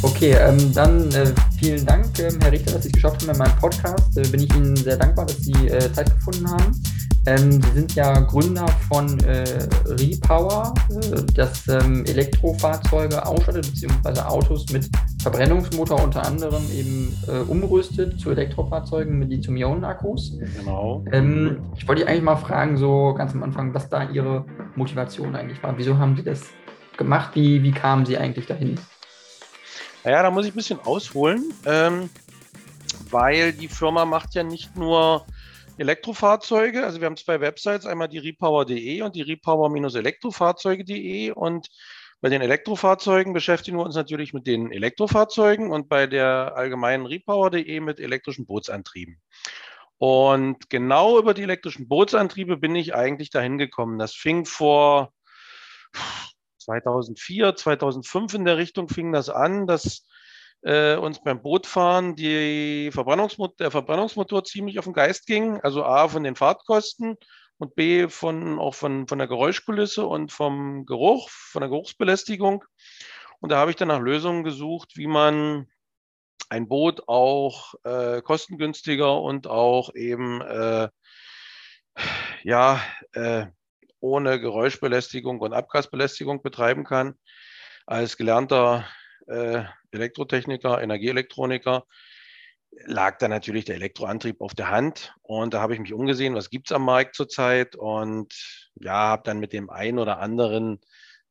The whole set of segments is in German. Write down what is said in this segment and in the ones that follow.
Okay, ähm, dann äh, vielen Dank, ähm, Herr Richter, dass Sie es geschafft haben in meinem Podcast. Äh, bin ich Ihnen sehr dankbar, dass Sie äh, Zeit gefunden haben. Ähm, Sie sind ja Gründer von äh, Repower, äh, das ähm, Elektrofahrzeuge ausstattet, beziehungsweise Autos mit Verbrennungsmotor unter anderem eben äh, umrüstet zu Elektrofahrzeugen mit Lithium-Ionen-Akkus. Genau. Ähm, ich wollte dich eigentlich mal fragen, so ganz am Anfang, was da Ihre Motivation eigentlich war. Wieso haben Sie das gemacht? Wie, wie kamen Sie eigentlich dahin? Naja, da muss ich ein bisschen ausholen, ähm, weil die Firma macht ja nicht nur Elektrofahrzeuge. Also wir haben zwei Websites, einmal die repower.de und die repower-elektrofahrzeuge.de und bei den Elektrofahrzeugen beschäftigen wir uns natürlich mit den Elektrofahrzeugen und bei der allgemeinen repower.de mit elektrischen Bootsantrieben. Und genau über die elektrischen Bootsantriebe bin ich eigentlich dahin gekommen. Das fing vor 2004, 2005 in der Richtung fing das an, dass äh, uns beim Bootfahren die Verbrennungsmot der Verbrennungsmotor ziemlich auf den Geist ging. Also A von den Fahrtkosten und B von auch von, von der Geräuschkulisse und vom Geruch, von der Geruchsbelästigung. Und da habe ich dann nach Lösungen gesucht, wie man ein Boot auch äh, kostengünstiger und auch eben äh, ja äh, ohne Geräuschbelästigung und Abgasbelästigung betreiben kann. Als gelernter äh, Elektrotechniker, Energieelektroniker, lag da natürlich der Elektroantrieb auf der Hand. Und da habe ich mich umgesehen, was gibt es am Markt zurzeit? Und ja, habe dann mit dem einen oder anderen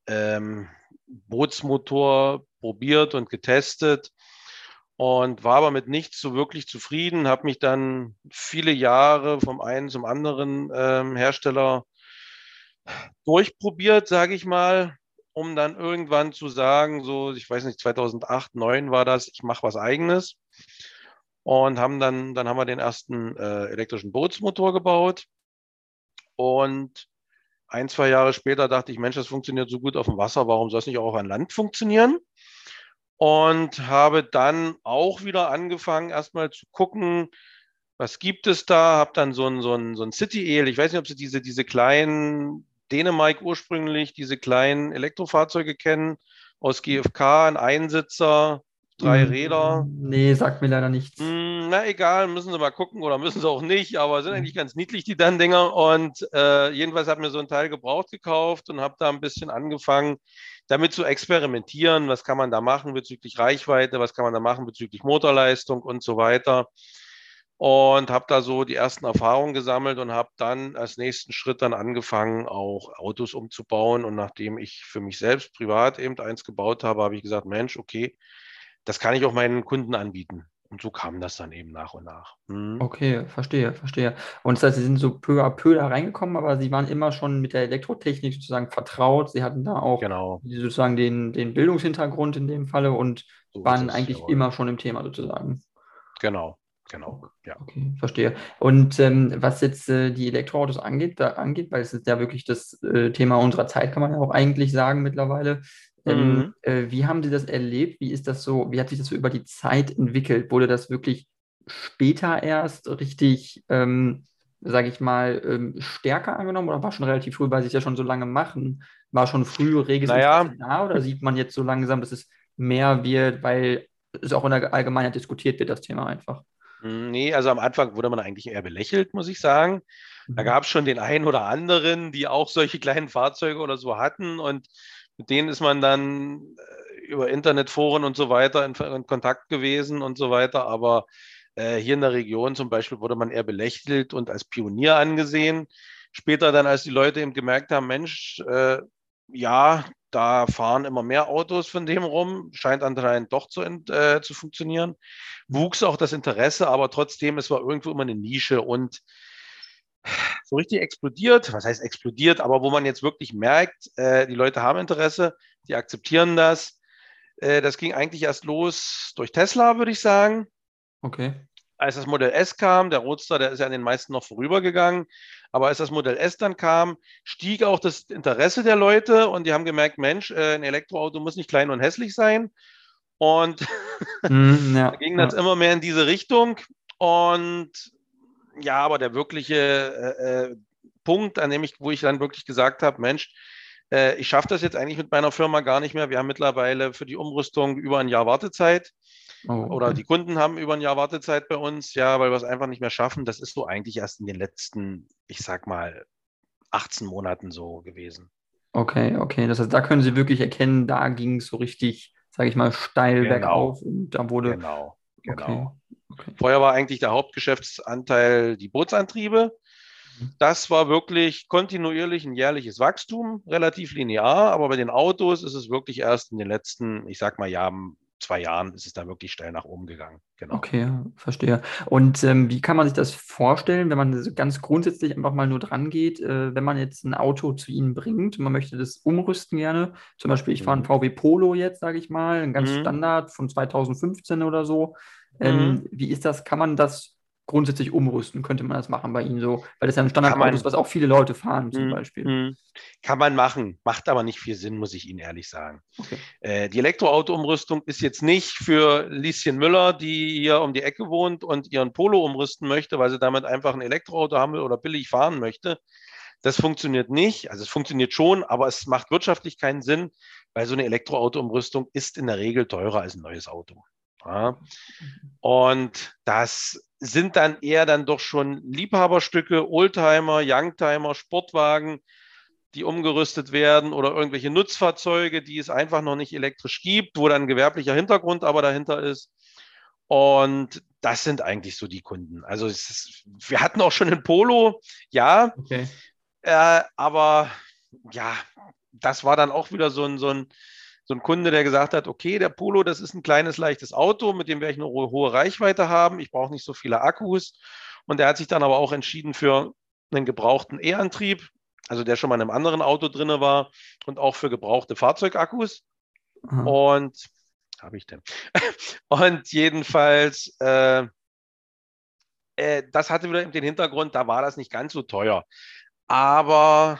ähm, Bootsmotor probiert und getestet und war aber mit nichts so wirklich zufrieden, habe mich dann viele Jahre vom einen zum anderen ähm, Hersteller durchprobiert, sage ich mal, um dann irgendwann zu sagen, so, ich weiß nicht, 2008, 2009 war das, ich mache was eigenes. Und haben dann, dann haben wir den ersten äh, elektrischen Bootsmotor gebaut. Und ein, zwei Jahre später dachte ich, Mensch, das funktioniert so gut auf dem Wasser, warum soll es nicht auch an Land funktionieren? Und habe dann auch wieder angefangen, erstmal zu gucken, was gibt es da? Habe dann so ein, so ein, so ein City-El, ich weiß nicht, ob Sie diese, diese kleinen Dänemark ursprünglich diese kleinen Elektrofahrzeuge kennen, aus GFK, ein Einsitzer, drei hm, Räder. Nee, sagt mir leider nichts. Hm, na egal, müssen Sie mal gucken oder müssen Sie auch nicht, aber sind eigentlich ganz niedlich, die dann Dinger. Und äh, jedenfalls habe ich mir so ein Teil gebraucht gekauft und habe da ein bisschen angefangen, damit zu experimentieren. Was kann man da machen bezüglich Reichweite, was kann man da machen bezüglich Motorleistung und so weiter und habe da so die ersten Erfahrungen gesammelt und habe dann als nächsten Schritt dann angefangen, auch Autos umzubauen. Und nachdem ich für mich selbst privat eben eins gebaut habe, habe ich gesagt, Mensch, okay, das kann ich auch meinen Kunden anbieten. Und so kam das dann eben nach und nach. Hm. Okay, verstehe, verstehe. Und das heißt, Sie sind so peu à peu da reingekommen, aber Sie waren immer schon mit der Elektrotechnik sozusagen vertraut. Sie hatten da auch genau. sozusagen den, den Bildungshintergrund in dem Falle und so waren eigentlich immer schon im Thema sozusagen. Genau, Genau, ja. Okay, verstehe. Und ähm, was jetzt äh, die Elektroautos angeht, da angeht, weil es ist ja wirklich das äh, Thema unserer Zeit, kann man ja auch eigentlich sagen mittlerweile. Ähm, mhm. äh, wie haben Sie das erlebt? Wie ist das so, wie hat sich das so über die Zeit entwickelt? Wurde das wirklich später erst richtig, ähm, sage ich mal, ähm, stärker angenommen oder war schon relativ früh, weil Sie es ja schon so lange machen? War schon früh reges naja. da oder sieht man jetzt so langsam, dass es mehr wird, weil es auch in der Allgemeinheit diskutiert wird, das Thema einfach? Hm, nee, also am Anfang wurde man eigentlich eher belächelt, muss ich sagen. Da mhm. gab es schon den einen oder anderen, die auch solche kleinen Fahrzeuge oder so hatten. Und mit denen ist man dann äh, über Internetforen und so weiter in, in Kontakt gewesen und so weiter. Aber äh, hier in der Region zum Beispiel wurde man eher belächelt und als Pionier angesehen. Später dann, als die Leute eben gemerkt haben, Mensch, äh, ja, da fahren immer mehr Autos von dem rum, scheint anscheinend doch zu, äh, zu funktionieren. Wuchs auch das Interesse, aber trotzdem, es war irgendwo immer eine Nische und so richtig explodiert, was heißt explodiert, aber wo man jetzt wirklich merkt, äh, die Leute haben Interesse, die akzeptieren das. Äh, das ging eigentlich erst los durch Tesla, würde ich sagen. Okay als das Modell S kam, der Roadster, der ist ja an den meisten noch vorübergegangen, aber als das Modell S dann kam, stieg auch das Interesse der Leute und die haben gemerkt, Mensch, äh, ein Elektroauto muss nicht klein und hässlich sein. Und mm, ja, da ging das ja. immer mehr in diese Richtung. Und ja, aber der wirkliche äh, äh, Punkt, an dem ich, wo ich dann wirklich gesagt habe, Mensch, Äh, ich schaffe das jetzt eigentlich mit meiner Firma gar nicht mehr. Wir haben mittlerweile für die Umrüstung über ein Jahr Wartezeit. Oh. Oder die Kunden haben über ein Jahr Wartezeit bei uns, ja, weil wir es einfach nicht mehr schaffen. Das ist so eigentlich erst in den letzten, ich sag mal, 18 Monaten so gewesen. Okay, okay. Das heißt, da können Sie wirklich erkennen, da ging es so richtig, sage ich mal, steil genau. bergauf und da wurde. Genau, genau. Okay. Okay. Vorher war eigentlich der Hauptgeschäftsanteil die Bootsantriebe. Mhm. Das war wirklich kontinuierlich ein jährliches Wachstum, relativ linear, aber bei den Autos ist es wirklich erst in den letzten, ich sag mal, Jahren zwei Jahren ist es da wirklich steil nach oben gegangen. Genau. Okay, verstehe. Und ähm, wie kann man sich das vorstellen, wenn man ganz grundsätzlich einfach mal nur dran geht, äh, wenn man jetzt ein Auto zu Ihnen bringt, man möchte das umrüsten gerne, zum Beispiel ich fahre ein mhm. VW Polo jetzt, sage ich mal, ein ganz mhm. Standard von 2015 oder so. Ähm, mhm. Wie ist das? Kann man das grundsätzlich umrüsten, könnte man das machen bei Ihnen so, weil das ja ein Standardauto ist, was auch viele Leute fahren zum mm, Beispiel. Mm, kann man machen, macht aber nicht viel Sinn, muss ich Ihnen ehrlich sagen. Okay. Äh, die Elektroauto-Umrüstung ist jetzt nicht für Lieschen Müller, die hier um die Ecke wohnt und ihren Polo umrüsten möchte, weil sie damit einfach ein Elektroauto haben will oder billig fahren möchte. Das funktioniert nicht. Also es funktioniert schon, aber es macht wirtschaftlich keinen Sinn, weil so eine Elektroauto-Umrüstung ist in der Regel teurer als ein neues Auto. Ja. Und das sind dann eher dann doch schon Liebhaberstücke, Oldtimer, Youngtimer, Sportwagen, die umgerüstet werden oder irgendwelche Nutzfahrzeuge, die es einfach noch nicht elektrisch gibt, wo dann ein gewerblicher Hintergrund aber dahinter ist. Und das sind eigentlich so die Kunden. Also ist, wir hatten auch schon ein Polo, ja, okay. äh, aber ja, das war dann auch wieder so ein, so ein so ein Kunde, der gesagt hat, okay, der Polo, das ist ein kleines, leichtes Auto, mit dem werde ich eine hohe Reichweite haben, ich brauche nicht so viele Akkus. Und der hat sich dann aber auch entschieden für einen gebrauchten E-Antrieb, also der schon mal in einem anderen Auto drin war und auch für gebrauchte Fahrzeugakkus. Aha. Und habe ich denn? und jedenfalls, äh, äh, das hatte wieder den Hintergrund, da war das nicht ganz so teuer. Aber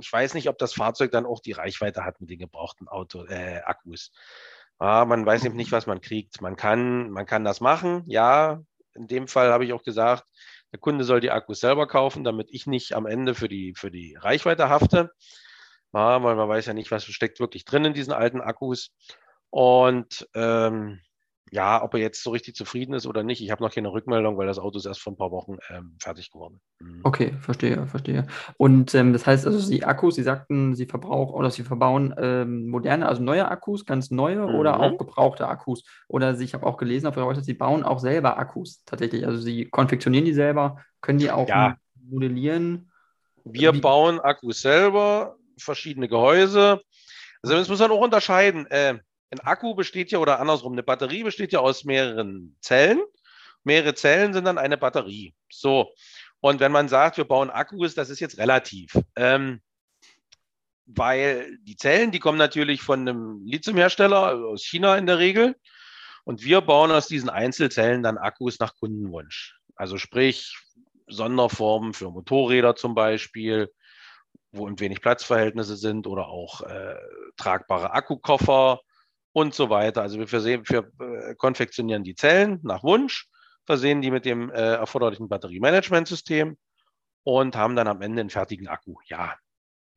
ich weiß nicht, ob das Fahrzeug dann auch die Reichweite hat mit den gebrauchten Auto, äh, Akkus. Ja, man weiß eben nicht, was man kriegt. Man kann, man kann das machen. Ja, in dem Fall habe ich auch gesagt, der Kunde soll die Akkus selber kaufen, damit ich nicht am Ende für die, für die Reichweite hafte. Ja, weil man weiß ja nicht, was steckt wirklich drin in diesen alten Akkus. Und ähm, ja, ob er jetzt so richtig zufrieden ist oder nicht, ich habe noch keine Rückmeldung, weil das Auto ist erst vor ein paar Wochen ähm, fertig geworden. Mhm. Okay, verstehe, verstehe. Und ähm, das heißt also, die Akkus, Sie sagten, Sie verbrauchen oder Sie verbauen ähm, moderne, also neue Akkus, ganz neue mhm. oder auch gebrauchte Akkus. Oder ich habe auch gelesen auf Ihrer Website, Sie bauen auch selber Akkus tatsächlich. Also Sie konfektionieren die selber, können die auch ja. modellieren. Wir Wie? bauen Akkus selber, verschiedene Gehäuse. Also das muss man auch unterscheiden. Äh, ein Akku besteht ja, oder andersrum, eine Batterie besteht ja aus mehreren Zellen. Mehrere Zellen sind dann eine Batterie. So. Und wenn man sagt, wir bauen Akkus, das ist jetzt relativ. Ähm, weil die Zellen, die kommen natürlich von einem Lithiumhersteller aus China in der Regel. Und wir bauen aus diesen Einzelzellen dann Akkus nach Kundenwunsch. Also sprich Sonderformen für Motorräder zum Beispiel, wo ein wenig Platzverhältnisse sind oder auch äh, tragbare Akkukoffer und so weiter. Also wir, versehen, wir äh, konfektionieren die Zellen nach Wunsch, versehen die mit dem äh, erforderlichen Batteriemanagementsystem und haben dann am Ende einen fertigen Akku. Ja.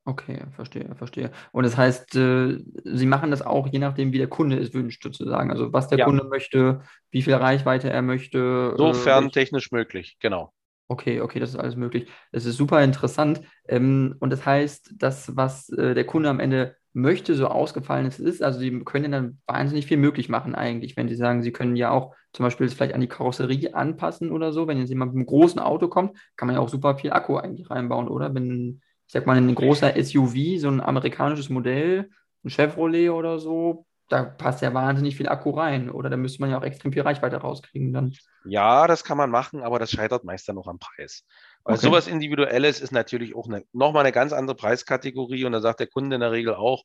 Okay, verstehe, verstehe. Und das heißt, äh, Sie machen das auch je nachdem, wie der Kunde es wünscht, sozusagen. Also was der ja. Kunde möchte, wie viel Reichweite er möchte. Äh, Sofern technisch möglich, genau. Okay, okay, das ist alles möglich. Das ist super interessant. Ähm, und das heißt, das, was äh, der Kunde am Ende möchte, so ausgefallen es ist. Also sie können dann wahnsinnig viel möglich machen eigentlich, wenn sie sagen, sie können ja auch zum Beispiel vielleicht an die Karosserie anpassen oder so. Wenn jetzt jemand mit einem großen Auto kommt, kann man ja auch super viel Akku eigentlich reinbauen, oder? Wenn, ich sag mal, ein großer SUV, so ein amerikanisches Modell, ein Chevrolet oder so, da passt ja wahnsinnig viel Akku rein. Oder da müsste man ja auch extrem viel Reichweite rauskriegen dann. Ja, das kann man machen, aber das scheitert meist dann noch am Preis. Weil okay. sowas Individuelles ist natürlich auch eine, nochmal eine ganz andere Preiskategorie und da sagt der Kunde in der Regel auch,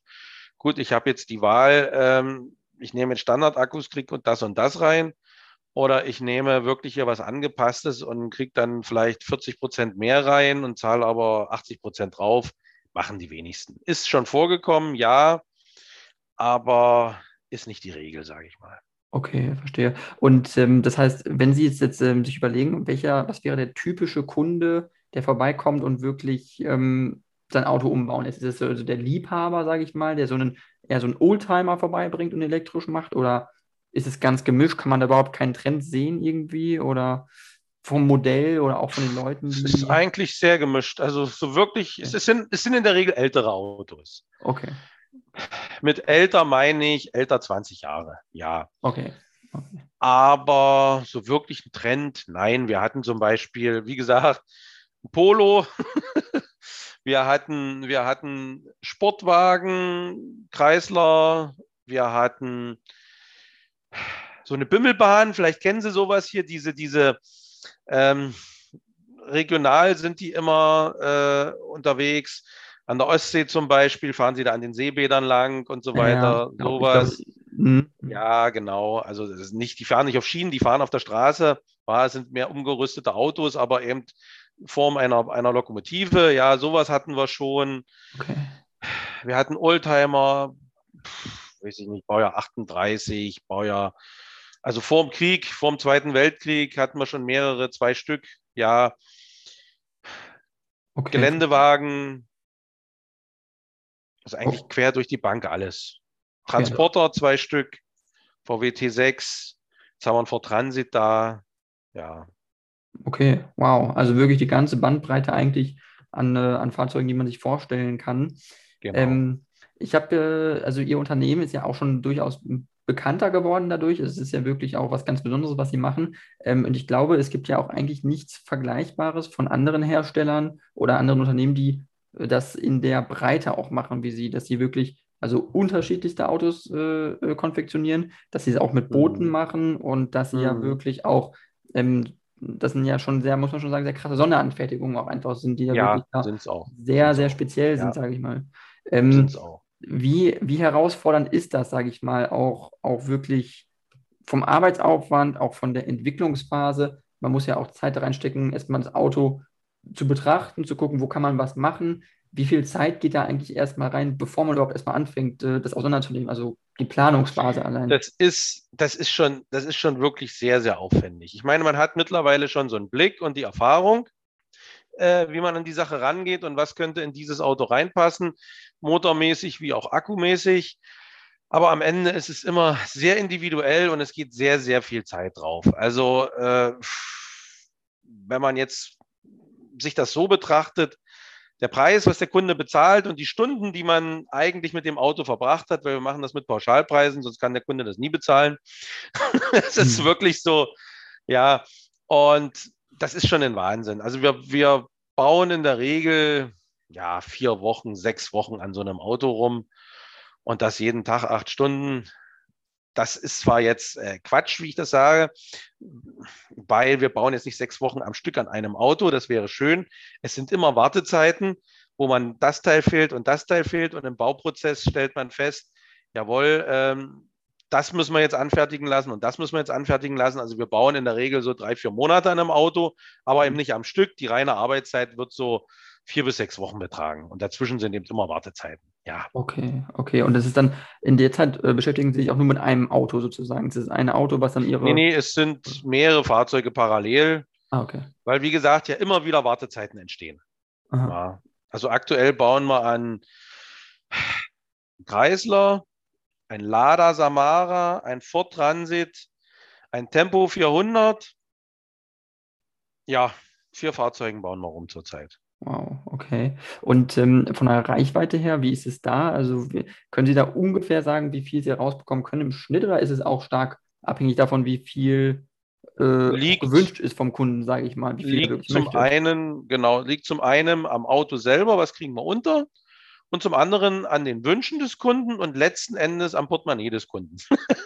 gut, ich habe jetzt die Wahl, ähm, ich nehme jetzt Standardakkus, kriege und das und das rein oder ich nehme wirklich hier was Angepasstes und kriege dann vielleicht 40 Prozent mehr rein und zahle aber 80 Prozent drauf. Machen die wenigsten. Ist schon vorgekommen, ja, aber ist nicht die Regel, sage ich mal. Okay, verstehe. Und ähm, das heißt, wenn Sie jetzt, jetzt ähm, sich überlegen, welcher, was wäre der typische Kunde, der vorbeikommt und wirklich ähm, sein Auto umbauen? Ist es also der Liebhaber, sage ich mal, der so einen eher so einen Oldtimer vorbeibringt und elektrisch macht? Oder ist es ganz gemischt? Kann man da überhaupt keinen Trend sehen irgendwie? Oder vom Modell oder auch von den Leuten? Es ist eigentlich sehr gemischt. Also so wirklich, okay. es, sind, es sind in der Regel ältere Autos. Okay. Mit älter meine ich älter 20 Jahre, ja. Okay. okay. Aber so wirklich ein Trend, nein. Wir hatten zum Beispiel, wie gesagt, Polo. wir hatten, wir hatten Sportwagen, Kreisler, wir hatten so eine Bimmelbahn, vielleicht kennen Sie sowas hier, diese, diese ähm, regional sind die immer äh, unterwegs. An der Ostsee zum Beispiel fahren sie da an den Seebädern lang und so weiter. Ja, sowas. Glaub, hm. ja, genau. Also nicht, die fahren nicht auf Schienen, die fahren auf der Straße. Ja, es sind mehr umgerüstete Autos, aber eben Form einer, einer Lokomotive. Ja, sowas hatten wir schon. Okay. Wir hatten Oldtimer, weiß ich nicht, Baujahr 38, Baujahr, also vor dem Krieg, vor dem Zweiten Weltkrieg hatten wir schon mehrere, zwei Stück, ja. Okay. Geländewagen, also eigentlich oh. quer durch die Bank alles. Transporter, okay. zwei Stück, VW T6, jetzt haben wir einen Ford Transit da, ja. Okay, wow. Also wirklich die ganze Bandbreite eigentlich an, äh, an Fahrzeugen, die man sich vorstellen kann. Genau. Ähm, ich habe, äh, also Ihr Unternehmen ist ja auch schon durchaus bekannter geworden dadurch. Es ist ja wirklich auch was ganz Besonderes, was Sie machen. Ähm, und ich glaube, es gibt ja auch eigentlich nichts Vergleichbares von anderen Herstellern oder anderen Unternehmen, die das in der Breite auch machen wie Sie, dass Sie wirklich also unterschiedlichste Autos äh, äh konfektionieren, dass sie es auch mit Booten mhm. machen und dass sie mhm. ja wirklich auch ähm, das sind ja schon sehr, muss man schon sagen, sehr krasse Sonderanfertigungen auch einfach sind, die ja, ja wirklich auch. sehr, sind's sehr speziell auch. sind, sage ich mal. Ähm, sind's auch. Wie, wie herausfordernd ist das, sage ich mal, auch, auch wirklich vom Arbeitsaufwand, auch von der Entwicklungsphase? Man muss ja auch Zeit reinstecken, erstmal das Auto zu betrachten, zu gucken, wo kann man was machen. Wie viel Zeit geht da eigentlich erstmal rein, bevor man überhaupt erstmal anfängt, äh, das auseinanderzunehmen? Also die Planungsphase allein. Das ist, das ist schon, das ist schon wirklich sehr, sehr aufwendig. Ich meine, man hat mittlerweile schon so einen Blick und die Erfahrung, äh, wie man an die Sache rangeht und was könnte in dieses Auto reinpassen, motormäßig wie auch akkumäßig. Aber am Ende ist es immer sehr individuell und es geht sehr, sehr viel Zeit drauf. Also äh, wenn man jetzt sich das so betrachtet, der Preis, was der Kunde bezahlt und die Stunden, die man eigentlich mit dem Auto verbracht hat, weil wir machen das mit Pauschalpreisen, sonst kann der Kunde das nie bezahlen. Es ist hm. wirklich so, ja, und das ist schon ein Wahnsinn. Also wir, wir bauen in der Regel ja vier Wochen, sechs Wochen an so einem Auto rum und das jeden Tag acht Stunden das ist zwar jetzt äh, Quatsch, wie ich das sage, weil wir bauen jetzt nicht sechs Wochen am Stück an einem Auto, das wäre schön. Es sind immer Wartezeiten, wo man das Teil fehlt und das Teil fehlt und im Bauprozess stellt man fest, jawohl, ähm, das müssen wir jetzt anfertigen lassen und das müssen wir jetzt anfertigen lassen. Also wir bauen in der Regel so drei, vier Monate an einem Auto, aber eben nicht am Stück. Die reine Arbeitszeit wird so vier bis sechs Wochen betragen und dazwischen sind eben immer Wartezeiten. Ja. Okay, okay. Und das ist dann, in der Zeit äh, beschäftigen Sie sich auch nur mit einem Auto sozusagen. Das ist ein Auto, was dann Ihre. Nee, nee, es sind mehrere Fahrzeuge parallel. Ah, okay. Weil, wie gesagt, ja immer wieder Wartezeiten entstehen. Ja. Also aktuell bauen wir an Chrysler, ein Lada Samara, ein Ford Transit, ein Tempo 400. Ja, vier Fahrzeugen bauen wir rum zurzeit. Wow, okay. Und ähm, von der Reichweite her, wie ist es da? Also können Sie da ungefähr sagen, wie viel Sie rausbekommen können im Schnitt oder ist es auch stark abhängig davon, wie viel äh, liegt, gewünscht ist vom Kunden, sage ich mal? Wie viel liegt zum möchte? einen, genau, liegt zum einen am Auto selber, was kriegen wir unter? Und zum anderen an den Wünschen des Kunden und letzten Endes am Portemonnaie des Kunden.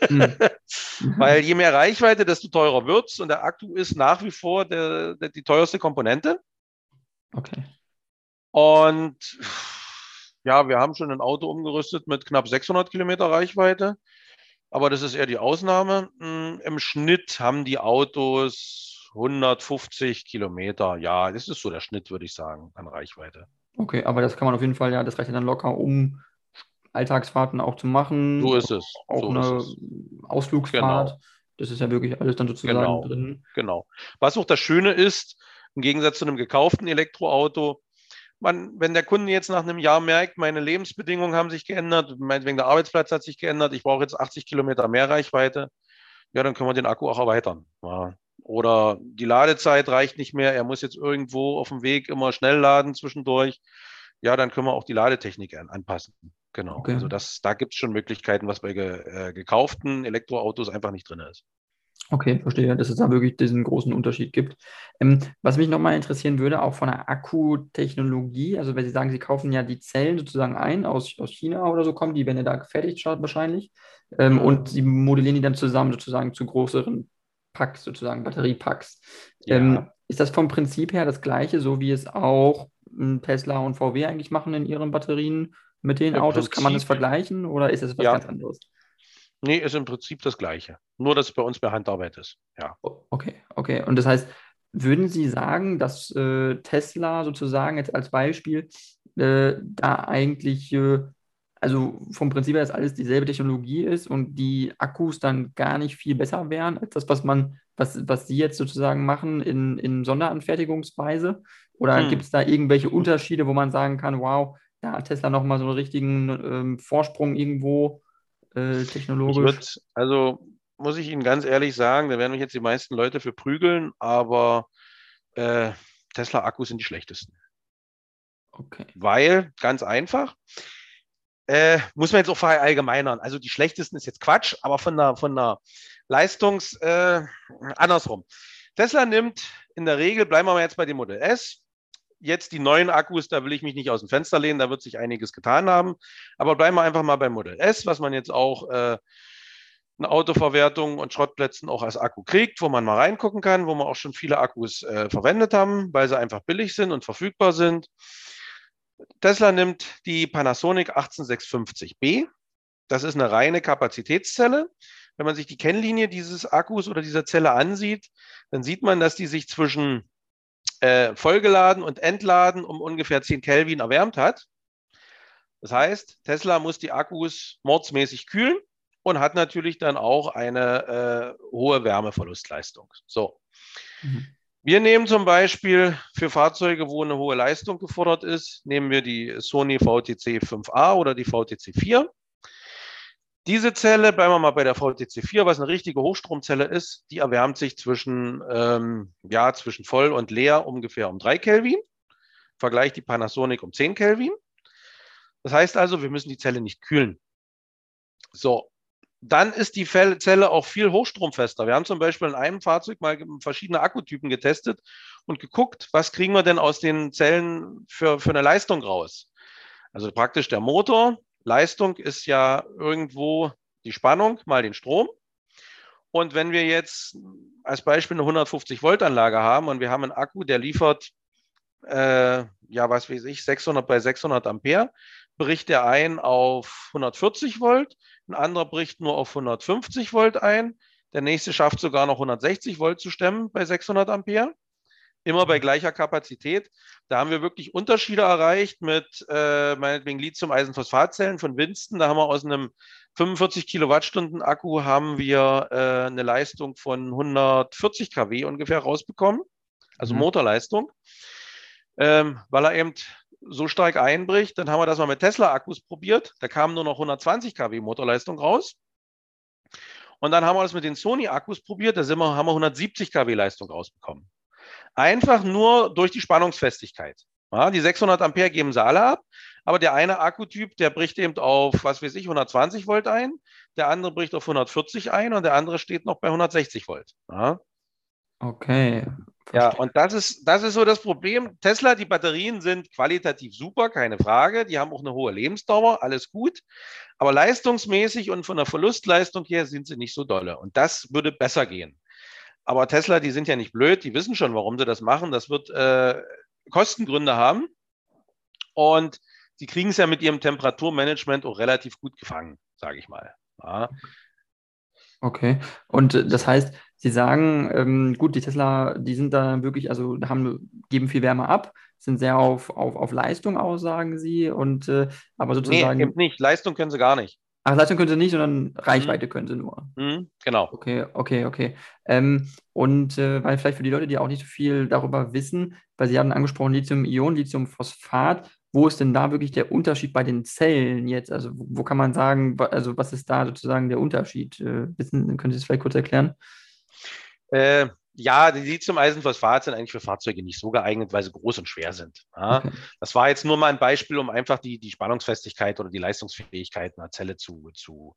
Mhm. Weil je mehr Reichweite, desto teurer wird es und der Akku ist nach wie vor der, der, die teuerste Komponente. Okay. Und ja, wir haben schon ein Auto umgerüstet mit knapp 600 Kilometer Reichweite, aber das ist eher die Ausnahme. Hm, Im Schnitt haben die Autos 150 Kilometer. Ja, das ist so der Schnitt, würde ich sagen, an Reichweite. Okay, aber das kann man auf jeden Fall, ja, das reicht ja dann locker, um Alltagsfahrten auch zu machen. So ist es. Auch so eine es. Ausflugsfahrt. Genau. Das ist ja wirklich alles dann sozusagen genau. drin. Genau. Was auch das Schöne ist, im Gegensatz zu einem gekauften Elektroauto, man, wenn der Kunde jetzt nach einem Jahr merkt, meine Lebensbedingungen haben sich geändert, meinetwegen der Arbeitsplatz hat sich geändert, ich brauche jetzt 80 Kilometer mehr Reichweite, ja, dann können wir den Akku auch erweitern. Ja. Oder die Ladezeit reicht nicht mehr, er muss jetzt irgendwo auf dem Weg immer schnell laden zwischendurch. Ja, dann können wir auch die Ladetechnik anpassen. Genau. Okay. Also das, da gibt es schon Möglichkeiten, was bei ge, äh, gekauften Elektroautos einfach nicht drin ist. Okay, verstehe, dass es da wirklich diesen großen Unterschied gibt. Ähm, was mich nochmal interessieren würde, auch von der Akkutechnologie, also wenn Sie sagen, Sie kaufen ja die Zellen sozusagen ein, aus, aus China oder so kommen die, wenn ihr da gefertigt schaut wahrscheinlich, ähm, und Sie modellieren die dann zusammen sozusagen zu größeren Packs, sozusagen Batteriepacks. Ja. Ähm, ist das vom Prinzip her das gleiche, so wie es auch hm, Tesla und VW eigentlich machen in ihren Batterien mit den Im Autos? Prinzip, Kann man das vergleichen oder ist das was ja. ganz anderes? Nee, ist im Prinzip das Gleiche. Nur, dass es bei uns mehr Handarbeit ist. Ja. Okay, okay. Und das heißt, würden Sie sagen, dass äh, Tesla sozusagen jetzt als Beispiel äh, da eigentlich, äh, also vom Prinzip her, dass alles dieselbe Technologie ist und die Akkus dann gar nicht viel besser wären als das, was man, was, was Sie jetzt sozusagen machen in, in Sonderanfertigungsweise? Oder hm. gibt es da irgendwelche Unterschiede, wo man sagen kann, wow, da hat Tesla nochmal so einen richtigen ähm, Vorsprung irgendwo äh, technologisch? Würd, also muss ich Ihnen ganz ehrlich sagen, da werden mich jetzt die meisten Leute für prügeln, aber äh, Tesla-Akkus sind die schlechtesten. Okay. Weil, ganz einfach, äh, muss man jetzt auch verallgemeinern. Also die schlechtesten ist jetzt Quatsch, aber von der, von der Leistungs, äh, andersrum. Tesla nimmt in der Regel, bleiben wir mal jetzt bei dem Modell S, jetzt die neuen Akkus, da will ich mich nicht aus dem Fenster lehnen, da wird sich einiges getan haben. Aber bleiben wir einfach mal beim Modell S, was man jetzt auch äh, in Autoverwertung und Schrottplätzen auch als Akku kriegt, wo man mal reingucken kann, wo man auch schon viele Akkus äh, verwendet haben, weil sie einfach billig sind und verfügbar sind. Tesla nimmt die Panasonic 18650B. Das ist eine reine Kapazitätszelle. Wenn man sich die Kennlinie dieses Akkus oder dieser Zelle ansieht, dann sieht man, dass die sich zwischen äh, vollgeladen und entladen um ungefähr 10 Kelvin erwärmt hat. Das heißt, Tesla muss die Akkus mordsmäßig kühlen und hat natürlich dann auch eine äh, hohe Wärmeverlustleistung. So. Mhm. Wir nehmen zum Beispiel für Fahrzeuge, wo eine hohe Leistung gefordert ist, nehmen wir die Sony VTC 5A oder die VTC 4. Diese Zelle, bleiben wir mal bei der VTC 4, was eine richtige Hochstromzelle ist, die erwärmt sich zwischen, ähm, ja, zwischen voll und leer ungefähr um 3 Kelvin. Vergleich die Panasonic um 10 Kelvin. Das heißt also, wir müssen die Zelle nicht kühlen. So, dann ist die Zelle auch viel hochstromfester. Wir haben zum Beispiel in einem Fahrzeug mal verschiedene Akkutypen getestet und geguckt, was kriegen wir denn aus den Zellen für, für eine Leistung raus. Also praktisch der Motor, Leistung ist ja irgendwo die Spannung mal den Strom. Und wenn wir jetzt als Beispiel eine 150 Volt Anlage haben und wir haben einen Akku, der liefert, äh, ja, was weiß ich, 600 bei 600 Ampere, bricht der ein auf 140 Volt, ein anderer bricht nur auf 150 Volt ein, der nächste schafft sogar noch 160 Volt zu stemmen bei 600 Ampere immer bei gleicher Kapazität. Da haben wir wirklich Unterschiede erreicht mit äh, meinetwegen Lithium-Eisenphosphatzellen von Winston. Da haben wir aus einem 45 Kilowattstunden Akku haben wir äh, eine Leistung von 140 kW ungefähr rausbekommen, also mhm. Motorleistung, ähm, weil er eben so stark einbricht. Dann haben wir das mal mit Tesla-Akkus probiert. Da kamen nur noch 120 kW Motorleistung raus. Und dann haben wir das mit den Sony-Akkus probiert. Da sind wir, haben wir 170 kW Leistung rausbekommen. Einfach nur durch die Spannungsfestigkeit. Ja, die 600 Ampere geben sie alle ab, aber der eine Akkutyp, der bricht eben auf, was weiß ich, 120 Volt ein, der andere bricht auf 140 ein und der andere steht noch bei 160 Volt. Ja. Okay. Ja, und das ist, das ist so das Problem. Tesla, die Batterien sind qualitativ super, keine Frage. Die haben auch eine hohe Lebensdauer, alles gut. Aber leistungsmäßig und von der Verlustleistung her sind sie nicht so dolle. Und das würde besser gehen. Aber Tesla, die sind ja nicht blöd, die wissen schon, warum sie das machen. Das wird äh, Kostengründe haben. Und sie kriegen es ja mit ihrem Temperaturmanagement auch relativ gut gefangen, sage ich mal. Ja. Okay. Und äh, das heißt, Sie sagen, ähm, gut, die Tesla, die sind da wirklich, also haben, geben viel Wärme ab, sind sehr auf, auf, auf Leistung aus, sagen Sie. Und äh, aber sozusagen. Nee, eben nicht. Leistung können sie gar nicht. Ach, Leistung können sie nicht, sondern Reichweite mhm. können sie nur. Mhm, genau. Okay, okay, okay. Ähm, und äh, weil vielleicht für die Leute, die auch nicht so viel darüber wissen, weil Sie haben angesprochen Lithium-Ionen, Lithium-Phosphat, wo ist denn da wirklich der Unterschied bei den Zellen jetzt? Also wo, wo kann man sagen, also was ist da sozusagen der Unterschied? Äh, wissen, können Sie das vielleicht kurz erklären? Äh, ja, die Lithium-Eisenphosphat sind eigentlich für Fahrzeuge nicht so geeignet, weil sie groß und schwer sind. Ja. Okay. Das war jetzt nur mal ein Beispiel, um einfach die, die Spannungsfestigkeit oder die Leistungsfähigkeit einer Zelle zu, zu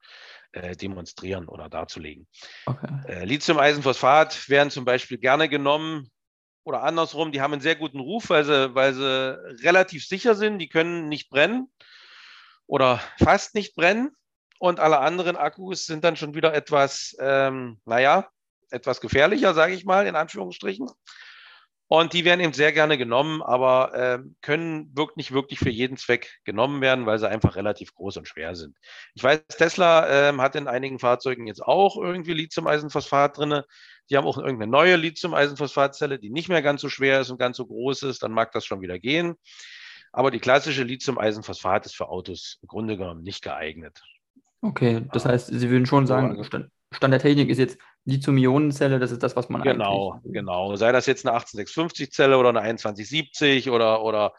äh, demonstrieren oder darzulegen. Okay. Äh, Lithium-Eisenphosphat werden zum Beispiel gerne genommen oder andersrum, die haben einen sehr guten Ruf, weil sie, weil sie relativ sicher sind, die können nicht brennen oder fast nicht brennen. Und alle anderen Akkus sind dann schon wieder etwas, ähm, naja, etwas gefährlicher, sage ich mal, in Anführungsstrichen. Und die werden eben sehr gerne genommen, aber äh, können wirklich nicht wirklich für jeden Zweck genommen werden, weil sie einfach relativ groß und schwer sind. Ich weiß, Tesla äh, hat in einigen Fahrzeugen jetzt auch irgendwie Lithium-Eisenphosphat drin. Die haben auch irgendeine neue Lithium-Eisenphosphatzelle, die nicht mehr ganz so schwer ist und ganz so groß ist. Dann mag das schon wieder gehen. Aber die klassische Lithium-Eisenphosphat ist für Autos im Grunde genommen nicht geeignet. Okay, das heißt, Sie würden schon sagen, Stand, der Technik ist jetzt Lithium-Ionen-Zelle, das ist das, was man Genau, eigentlich... genau. Sei das jetzt eine 18650-Zelle oder eine 2170 oder, oder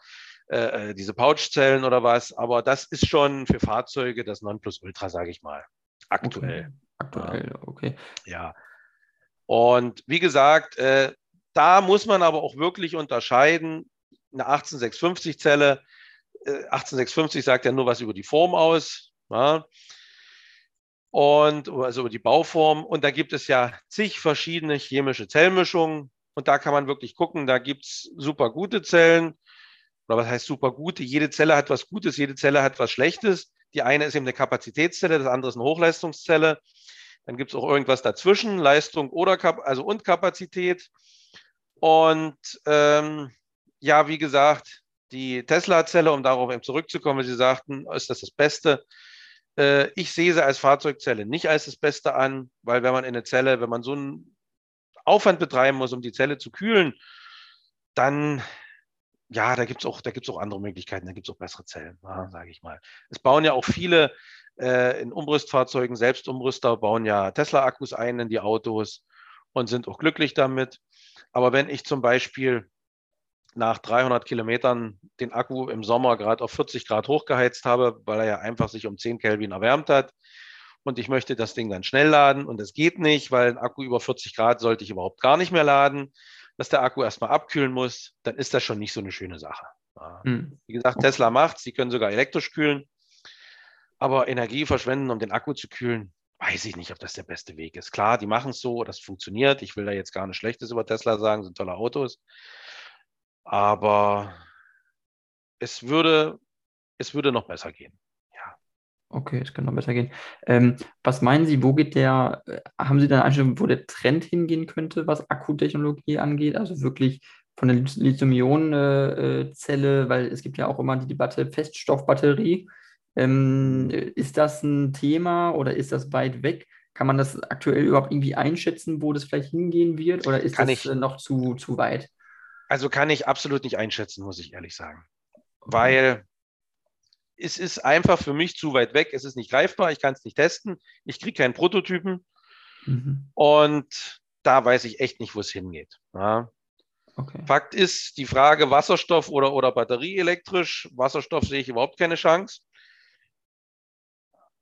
äh, äh, diese Pouch-Zellen oder was, aber das ist schon für Fahrzeuge das Nonplusultra, sage ich mal. Aktuell. Okay. Aktuell, okay. Ja. Und wie gesagt, äh, da muss man aber auch wirklich unterscheiden. Eine 18650-Zelle, äh, 18650 sagt ja nur was über die Form aus. Ja und also die Bauform. Und da gibt es ja zig verschiedene chemische Zellmischungen. Und da kann man wirklich gucken, da gibt es super gute Zellen. Oder was heißt super gute? Jede Zelle hat was Gutes, jede Zelle hat was Schlechtes. Die eine ist eben eine Kapazitätszelle, das andere ist eine Hochleistungszelle. Dann gibt es auch irgendwas dazwischen, Leistung oder Kap also und Kapazität. Und ähm, ja, wie gesagt, die Tesla-Zelle, um darauf eben zurückzukommen, Sie sagten, ist das das Beste? Äh, ich sehe sie als Fahrzeugzelle nicht als das Beste an, weil wenn man in eine Zelle, wenn man so einen Aufwand betreiben muss, um die Zelle zu kühlen, dann ja, da gibt es auch, auch andere Möglichkeiten, da gibt es auch bessere Zellen, ja, sage ich mal. Es bauen ja auch viele äh, in Umrüstfahrzeugen, Selbstumrüster bauen ja Tesla-Akkus ein in die Autos und sind auch glücklich damit. Aber wenn ich zum Beispiel nach 300 Kilometern den Akku im Sommer gerade auf 40 Grad hochgeheizt habe, weil er ja einfach sich um 10 Kelvin erwärmt hat. Und ich möchte das Ding dann schnell laden und es geht nicht, weil ein Akku über 40 Grad sollte ich überhaupt gar nicht mehr laden, dass der Akku erstmal abkühlen muss, dann ist das schon nicht so eine schöne Sache. Hm. Wie gesagt, Tesla macht sie können sogar elektrisch kühlen, aber Energie verschwenden, um den Akku zu kühlen, weiß ich nicht, ob das der beste Weg ist. Klar, die machen es so, das funktioniert. Ich will da jetzt gar nichts Schlechtes über Tesla sagen, sind tolle Autos. Aber es würde, es würde noch besser gehen. Ja. Okay, es kann noch besser gehen. Ähm, was meinen Sie, wo geht der, äh, haben Sie da eine Einstellung, wo der Trend hingehen könnte, was Akkutechnologie angeht? Also wirklich von der Lithium-Ionen-Zelle, weil es gibt ja auch immer die Debatte Feststoffbatterie. Ähm, ist das ein Thema oder ist das weit weg? Kann man das aktuell überhaupt irgendwie einschätzen, wo das vielleicht hingehen wird? Oder ist kann das ich, noch zu, zu weit? Also kann ich absolut nicht einschätzen, muss ich ehrlich sagen. Weil es ist einfach für mich zu weit weg. Es ist nicht greifbar. Ich kann es nicht testen. Ich kriege keinen Prototypen. Mhm. Und da weiß ich echt nicht, wo es hingeht. Ja. Okay. Fakt ist, die Frage Wasserstoff oder, oder batterieelektrisch. Wasserstoff sehe ich überhaupt keine Chance.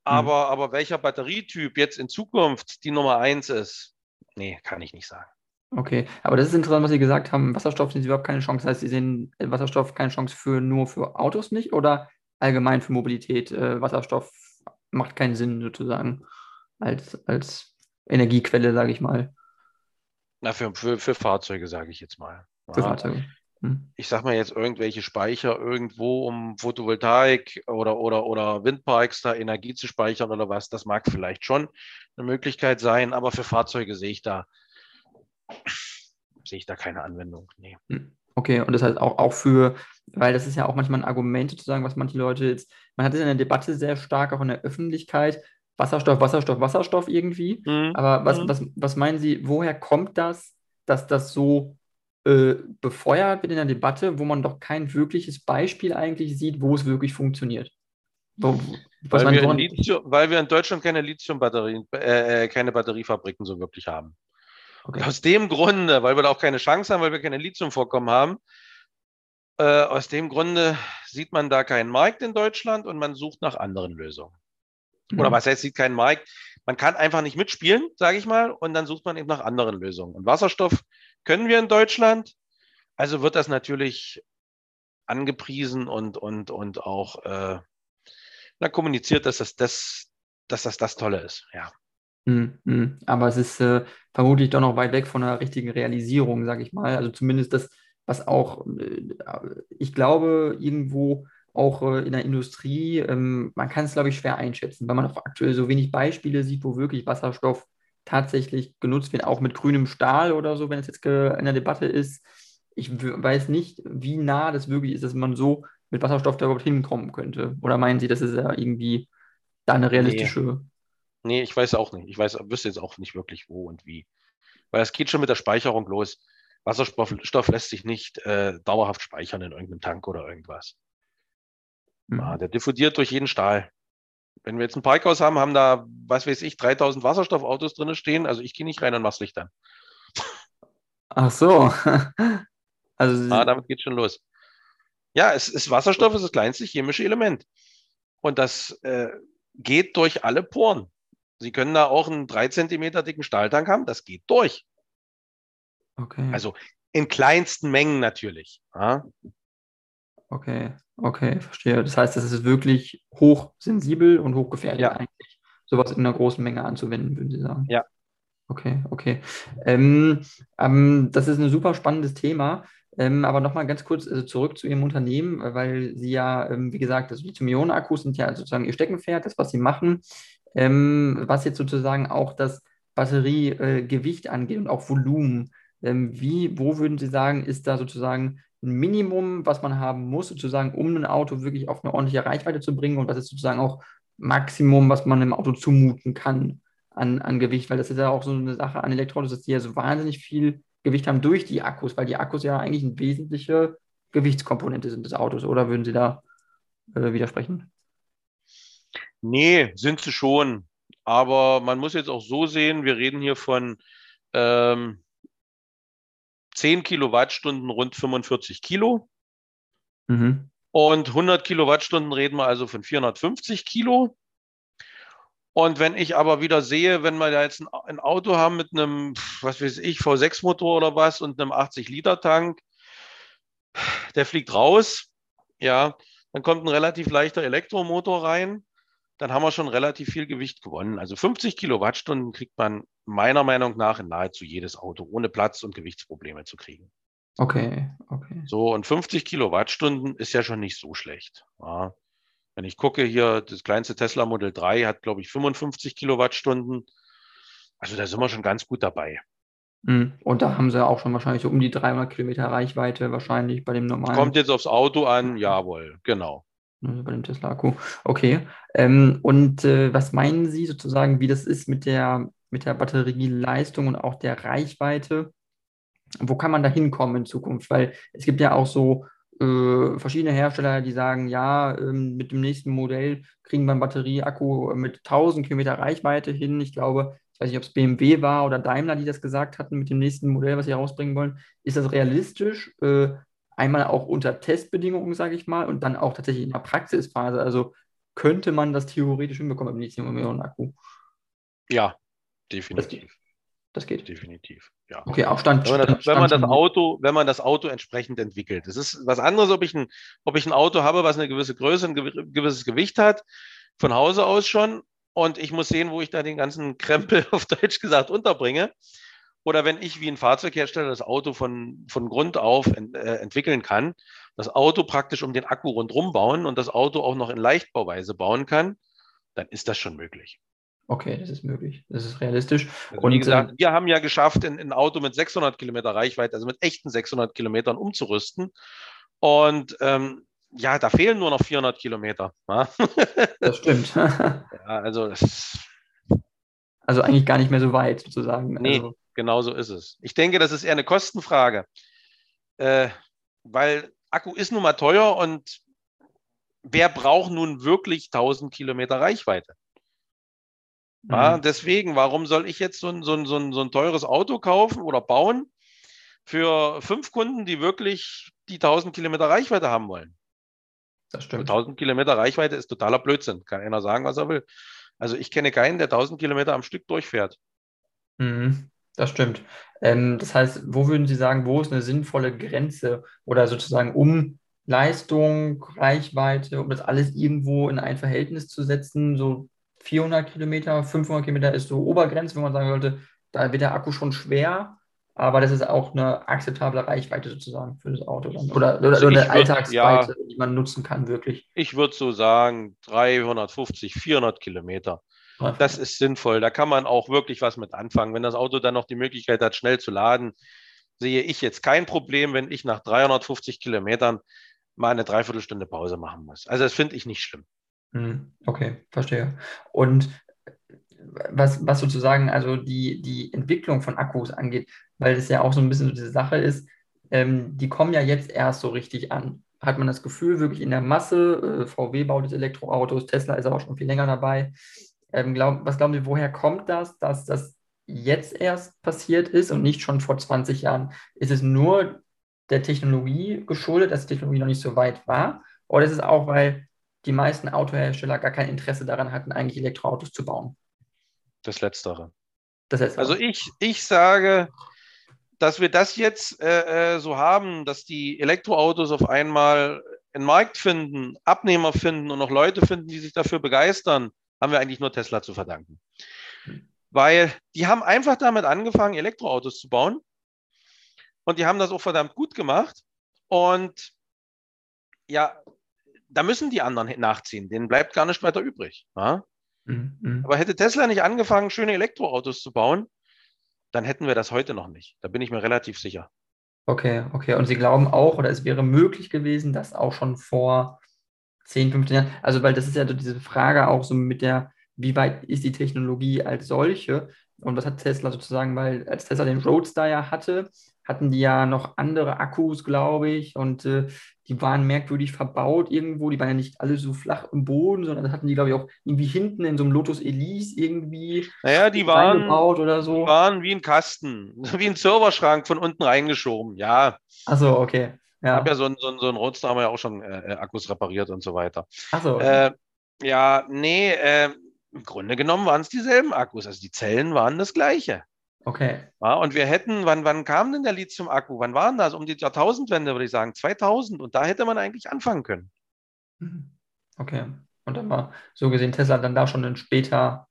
Aber, mhm. aber welcher Batterietyp jetzt in Zukunft die Nummer eins ist, nee, kann ich nicht sagen. Okay, aber das ist interessant, was Sie gesagt haben. Wasserstoff sehen Sie überhaupt keine Chance. Das heißt, Sie sehen Wasserstoff keine Chance für nur für Autos nicht oder allgemein für Mobilität? Äh, Wasserstoff macht keinen Sinn sozusagen als, als Energiequelle, sage ich mal. Na, für, für, für Fahrzeuge, sage ich jetzt mal. Für ja. Fahrzeuge. Hm. Ich sage mal jetzt irgendwelche Speicher irgendwo, um Photovoltaik oder, oder, oder Windparks da Energie zu speichern oder was, das mag vielleicht schon eine Möglichkeit sein, aber für Fahrzeuge sehe ich da sehe ich da keine Anwendung. Nee. Hm. Okay, und das heißt auch, auch für, weil das ist ja auch manchmal ein Argument sozusagen, was manche Leute jetzt, man hat es in der Debatte sehr stark auch in der Öffentlichkeit, Wasserstoff, Wasserstoff, Wasserstoff irgendwie. Mhm. Aber was, mhm. was, was meinen Sie, woher kommt das, dass das so äh, befeuert wird in der Debatte, wo man doch kein wirkliches Beispiel eigentlich sieht, wo es wirklich funktioniert? Wo, Weil wir, Lithium, weil wir, in Deutschland keine Lithium-Batterien, äh, äh, keine Batteriefabriken so wirklich haben. Okay. Aus dem Grunde, weil wir da auch keine Chance haben, weil wir keine Lithiumvorkommen haben, äh, aus dem Grunde sieht man da keinen Markt in Deutschland und man sucht nach anderen Lösungen. Mhm. Oder was heißt, sieht keinen Markt? Man kann einfach nicht mitspielen, sage ich mal, und dann sucht man eben nach anderen Lösungen. Und Wasserstoff können wir in Deutschland. Also wird das natürlich angepriesen und, und, und auch äh, na, kommuniziert, dass das, das, dass das das Tolle ist. Ja. Mhm. Aber es ist äh, vermutlich doch noch weit weg von einer richtigen Realisierung, sage ich mal. Also zumindest das, was auch, äh, ich glaube, irgendwo auch äh, in der Industrie, ähm, man kann es, glaube ich, schwer einschätzen, weil man auch aktuell so wenig Beispiele sieht, wo wirklich Wasserstoff tatsächlich genutzt wird, auch mit grünem Stahl oder so, wenn es jetzt in der Debatte ist. Ich weiß nicht, wie nah das wirklich ist, dass man so mit Wasserstoff da überhaupt hinkommen könnte. Oder meinen Sie, das ist ja irgendwie da eine realistische. Nee. Nee, ich weiß auch nicht. Ich weiß, wüsste jetzt auch nicht wirklich wo und wie. Weil es geht schon mit der Speicherung los. Wasserstoff lässt sich nicht äh, dauerhaft speichern in irgendeinem Tank oder irgendwas. Mhm. Ja, der diffundiert durch jeden Stahl. Wenn wir jetzt ein Parkhaus haben, haben da, was weiß ich, 3000 Wasserstoffautos drin stehen. Also ich gehe nicht rein und mach's Licht an. Ach so. also ah, damit geht schon los. Ja, es ist Wasserstoff ist das kleinste chemische Element. Und das äh, geht durch alle Poren. Sie können da auch einen 3 cm dicken Stahltank haben, das geht durch. Okay. Also in kleinsten Mengen natürlich. Ja? Okay, okay, verstehe. Das heißt, das ist wirklich hochsensibel und hochgefährlich ja. eigentlich, sowas in einer großen Menge anzuwenden, würden Sie sagen. Ja. Okay, okay. Ähm, ähm, das ist ein super spannendes Thema. Ähm, aber nochmal ganz kurz also zurück zu Ihrem Unternehmen, weil Sie ja, ähm, wie gesagt, das Lithium-Ionen-Akkus sind ja sozusagen Ihr Steckenpferd, das, was Sie machen, ähm, was jetzt sozusagen auch das Batteriegewicht äh, angeht und auch Volumen. Ähm, wie, wo würden Sie sagen, ist da sozusagen ein Minimum, was man haben muss, sozusagen, um ein Auto wirklich auf eine ordentliche Reichweite zu bringen und was ist sozusagen auch Maximum, was man einem Auto zumuten kann an, an Gewicht, weil das ist ja auch so eine Sache an Elektroautos, dass die ja so wahnsinnig viel Gewicht haben durch die Akkus, weil die Akkus ja eigentlich eine wesentliche Gewichtskomponente sind des Autos, oder würden Sie da äh, widersprechen? Nee, sind sie schon. Aber man muss jetzt auch so sehen, wir reden hier von ähm, 10 Kilowattstunden rund 45 Kilo. Mhm. Und 100 Kilowattstunden reden wir also von 450 Kilo. Und wenn ich aber wieder sehe, wenn wir da jetzt ein, Auto haben mit einem, was weiß ich, V6-Motor oder was und einem 80-Liter-Tank, der fliegt raus, ja, dann kommt ein relativ leichter Elektromotor rein, dann haben wir schon relativ viel Gewicht gewonnen. Also 50 Kilowattstunden kriegt man meiner Meinung nach in nahezu jedes Auto, ohne Platz und Gewichtsprobleme zu kriegen. Okay, okay. So, und 50 Kilowattstunden ist ja schon nicht so schlecht. Ja. Wenn ich gucke hier, das kleinste Tesla Model 3 hat, glaube ich, 55 Kilowattstunden. Also da sind wir schon ganz gut dabei. Hm, und da haben sie auch schon wahrscheinlich so um die 300 Kilometer Reichweite wahrscheinlich bei dem normalen. Kommt jetzt aufs Auto an, jawohl, genau. Also bei dem Tesla-Akku. Okay. Ähm, und äh, was meinen Sie sozusagen, wie das ist mit der, mit der Batterieleistung und auch der Reichweite? Wo kann man da hinkommen in Zukunft? Weil es gibt ja auch so äh, verschiedene Hersteller, die sagen, ja, ähm, mit dem nächsten Modell kriegen wir einen Batterieakku mit 1000 Kilometer Reichweite hin. Ich glaube, ich weiß nicht, ob es BMW war oder Daimler, die das gesagt hatten mit dem nächsten Modell, was sie herausbringen wollen. Ist das realistisch? Äh, einmal auch unter Testbedingungen, sage ich mal, und dann auch tatsächlich in der Praxisphase. Also könnte man das theoretisch hinbekommen mit Lithium-Ionen-Akku? Ja, definitiv. Das geht. Definitiv, ja. Okay, auch Stand. Wenn man, das, wenn man das Auto, wenn man das Auto entsprechend entwickelt. Es ist was anderes, ob ich, ein, ob ich ein Auto habe, was eine gewisse Größe, ein gewisses Gewicht hat, von Hause aus schon. Und ich muss sehen, wo ich da den ganzen Krempel auf Deutsch gesagt unterbringe. Oder wenn ich wie ein Fahrzeughersteller das Auto von, von Grund auf ent, äh, entwickeln kann, das Auto praktisch um den Akku rundherum bauen und das Auto auch noch in Leichtbauweise bauen kann, dann ist das schon möglich. Okay, das ist möglich. Das ist realistisch. Also und wie gesagt, äh, wir haben ja geschafft, ein, ein Auto mit 600 Kilometer Reichweite, also mit echten 600 Kilometern umzurüsten. Und ähm, ja, da fehlen nur noch 400 Kilometer. Ja? Das stimmt. ja, also, das also eigentlich gar nicht mehr so weit sozusagen. Nee, also. Genau so ist es. Ich denke, das ist eher eine Kostenfrage, äh, weil Akku ist nun mal teuer und wer braucht nun wirklich 1000 Kilometer Reichweite? Ja, Mhm. deswegen, warum soll ich jetzt so ein, so, ein, so, ein, so ein teures Auto kaufen oder bauen für fünf Kunden, die wirklich die 1000 Kilometer Reichweite haben wollen? Das stimmt. 1000 Kilometer Reichweite ist totaler Blödsinn. Kann einer sagen, was er will. Also ich kenne keinen, der 1000 Kilometer am Stück durchfährt. Mhm. Das stimmt. Ähm, das heißt, wo würden Sie sagen, wo ist eine sinnvolle Grenze oder sozusagen um Leistung, Reichweite, um das alles irgendwo in ein Verhältnis zu setzen, so 400 Kilometer, 500 Kilometer ist so Obergrenze, wenn man sagen sollte, da wird der Akku schon schwer, aber das ist auch eine akzeptable Reichweite sozusagen für das Auto dann. Oder, oder, Also oder eine Alltagsweite, die man nutzen kann, wirklich. Ich würde so sagen 350, 400 Kilometer. Das ist sinnvoll. Da kann man auch wirklich was mit anfangen. Wenn das Auto dann noch die Möglichkeit hat, schnell zu laden, sehe ich jetzt kein Problem, wenn ich nach 350 Kilometern mal eine Dreiviertelstunde Pause machen muss. Also das finde ich nicht schlimm. Hm, Okay, verstehe. Und was, was sozusagen also die, die Entwicklung von Akkus angeht, weil es ja auch so ein bisschen so diese Sache ist, ähm, die kommen ja jetzt erst so richtig an. Hat man das Gefühl, wirklich in der Masse, äh, VW baut jetzt Elektroautos, Tesla ist aber schon viel länger dabei. Ähm, glaub, was glauben Sie, woher kommt das, dass das jetzt erst passiert ist und nicht schon vor 20 Jahren? Ist es nur der Technologie geschuldet, dass die Technologie noch nicht so weit war? Oder ist es auch, weil die meisten Autohersteller gar kein Interesse daran hatten, eigentlich Elektroautos zu bauen? Das Letztere. Das heißt, Also ich, ich sage, dass wir das jetzt äh, äh, so haben, dass die Elektroautos auf einmal einen Markt finden, Abnehmer finden und auch Leute finden, die sich dafür begeistern, haben wir eigentlich nur Tesla zu verdanken. Weil die haben einfach damit angefangen, Elektroautos zu bauen. Und die haben das auch verdammt gut gemacht. Und ja, da müssen die anderen nachziehen. Denen bleibt gar nicht weiter übrig. Ja? Mhm. Aber hätte Tesla nicht angefangen, schöne Elektroautos zu bauen, dann hätten wir das heute noch nicht. Da bin ich mir relativ sicher. Okay, okay. Und Sie glauben auch, oder es wäre möglich gewesen, dass auch schon vor 10, 15 Jahren, also weil das ist ja diese Frage auch so mit der, wie weit ist die Technologie als solche? Und was hat Tesla sozusagen, weil als Tesla den Roadster ja hatte, hatten die ja noch andere Akkus, glaube ich, und äh, die waren merkwürdig verbaut irgendwo. Die waren ja nicht alle so flach im Boden, sondern das hatten die, glaube ich, auch irgendwie hinten in so einem Lotus Elise irgendwie Naja, die waren, oder die so. waren wie ein Kasten, wie ein Serverschrank von unten reingeschoben. Ja, Achso, okay. Ich habe Ja. ja so einen so einen- so einen Roadster, haben wir ja auch schon äh, äh, Akkus repariert und so weiter. Achso, okay. Äh, ja, nee, äh, im Grunde genommen waren es dieselben Akkus. Also die Zellen waren das gleiche. Okay. Ja, und wir hätten, wann, wann kam denn der Lithium-Akku? Wann waren das? Um die Jahrtausendwende, würde ich sagen, 2000. Und da hätte man eigentlich anfangen können. Mhm. Okay. Und dann war so gesehen Tesla dann da schon ein später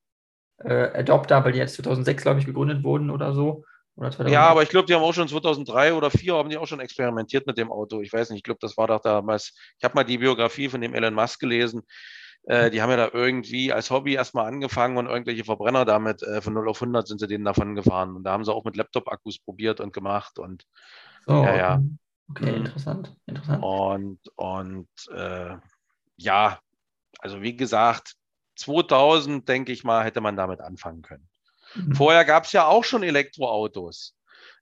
äh, Adopter, weil die jetzt 2006, glaube ich, gegründet wurden oder so. Oder 2000. Ja, aber ich glaube, die haben auch schon 2003 oder 2004 haben die auch schon experimentiert mit dem Auto. Ich weiß nicht, ich glaube, das war doch damals. Ich habe mal die Biografie von dem Elon Musk gelesen. Äh, die haben ja da irgendwie als Hobby erstmal angefangen und irgendwelche Verbrenner damit äh, von 0 auf 100 sind sie denen davon gefahren. Und da haben sie auch mit Laptop-Akkus probiert und gemacht und, So, ja, ja. Okay, Mhm. interessant. Interessant. und, und äh, ja, also wie gesagt, 2000, denke ich mal, hätte man damit anfangen können. Mhm. Vorher gab es ja auch schon Elektroautos.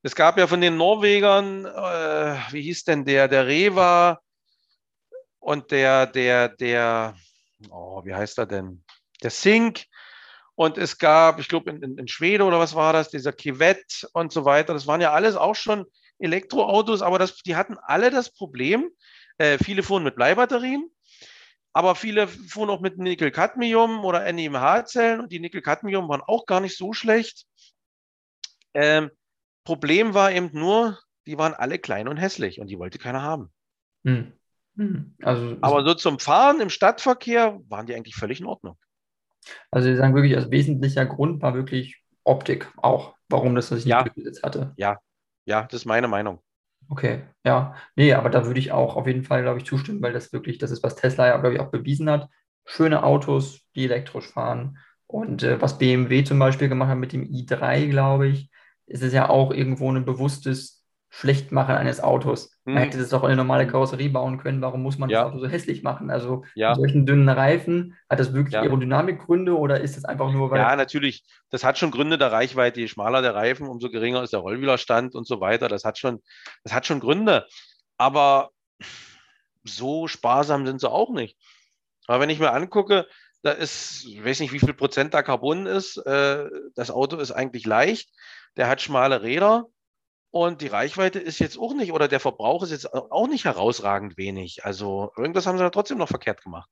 Es gab ja von den Norwegern, äh, wie hieß denn der, der Reva und der, der, der, oh, wie heißt er denn? Der Sink. Und es gab, ich glaube, in, in, in Schweden oder was war das, dieser Kivet und so weiter. Das waren ja alles auch schon Elektroautos, aber das, die hatten alle das Problem. Äh, viele fuhren mit Bleibatterien, aber viele fuhren auch mit Nickel-Cadmium oder NIMH-Zellen und die Nickel-Cadmium waren auch gar nicht so schlecht. Ähm, Problem war eben nur, die waren alle klein und hässlich und die wollte keiner haben. Mhm. Mhm. Also, Aber so zum Fahren im Stadtverkehr waren die eigentlich völlig in Ordnung. also Sie sagen wirklich, als wesentlicher Grund war wirklich Optik auch, warum das nicht Ja. durchgesetzt hatte. Ja, das ist meine Meinung. Okay, ja. Nee, aber da würde ich auch auf jeden Fall, glaube ich, zustimmen, weil das wirklich, das ist, was Tesla ja, glaube ich, auch bewiesen hat. Schöne Autos, die elektrisch fahren. Und äh, was BMW zum Beispiel gemacht hat mit dem i3, glaube ich, ist es ja auch irgendwo ein bewusstes Schlechtmachen eines Autos. Man Hm. hätte das doch in eine normale Karosserie bauen können. Warum muss man Ja. das Auto so hässlich machen? Also Ja. mit solchen dünnen Reifen, hat das wirklich Ja. Aerodynamikgründe oder ist das einfach nur, weil Ja, natürlich. Das hat schon Gründe der Reichweite. Je schmaler der Reifen, umso geringer ist der Rollwiderstand und so weiter. Das hat schon, das hat schon Gründe. Aber so sparsam sind sie auch nicht. Aber wenn ich mir angucke, da ist, ich weiß nicht, wie viel Prozent da Carbon ist. Äh, das Auto ist eigentlich leicht. Der hat schmale Räder. Und die Reichweite ist jetzt auch nicht, oder der Verbrauch ist jetzt auch nicht herausragend wenig. Also irgendwas haben sie da trotzdem noch verkehrt gemacht.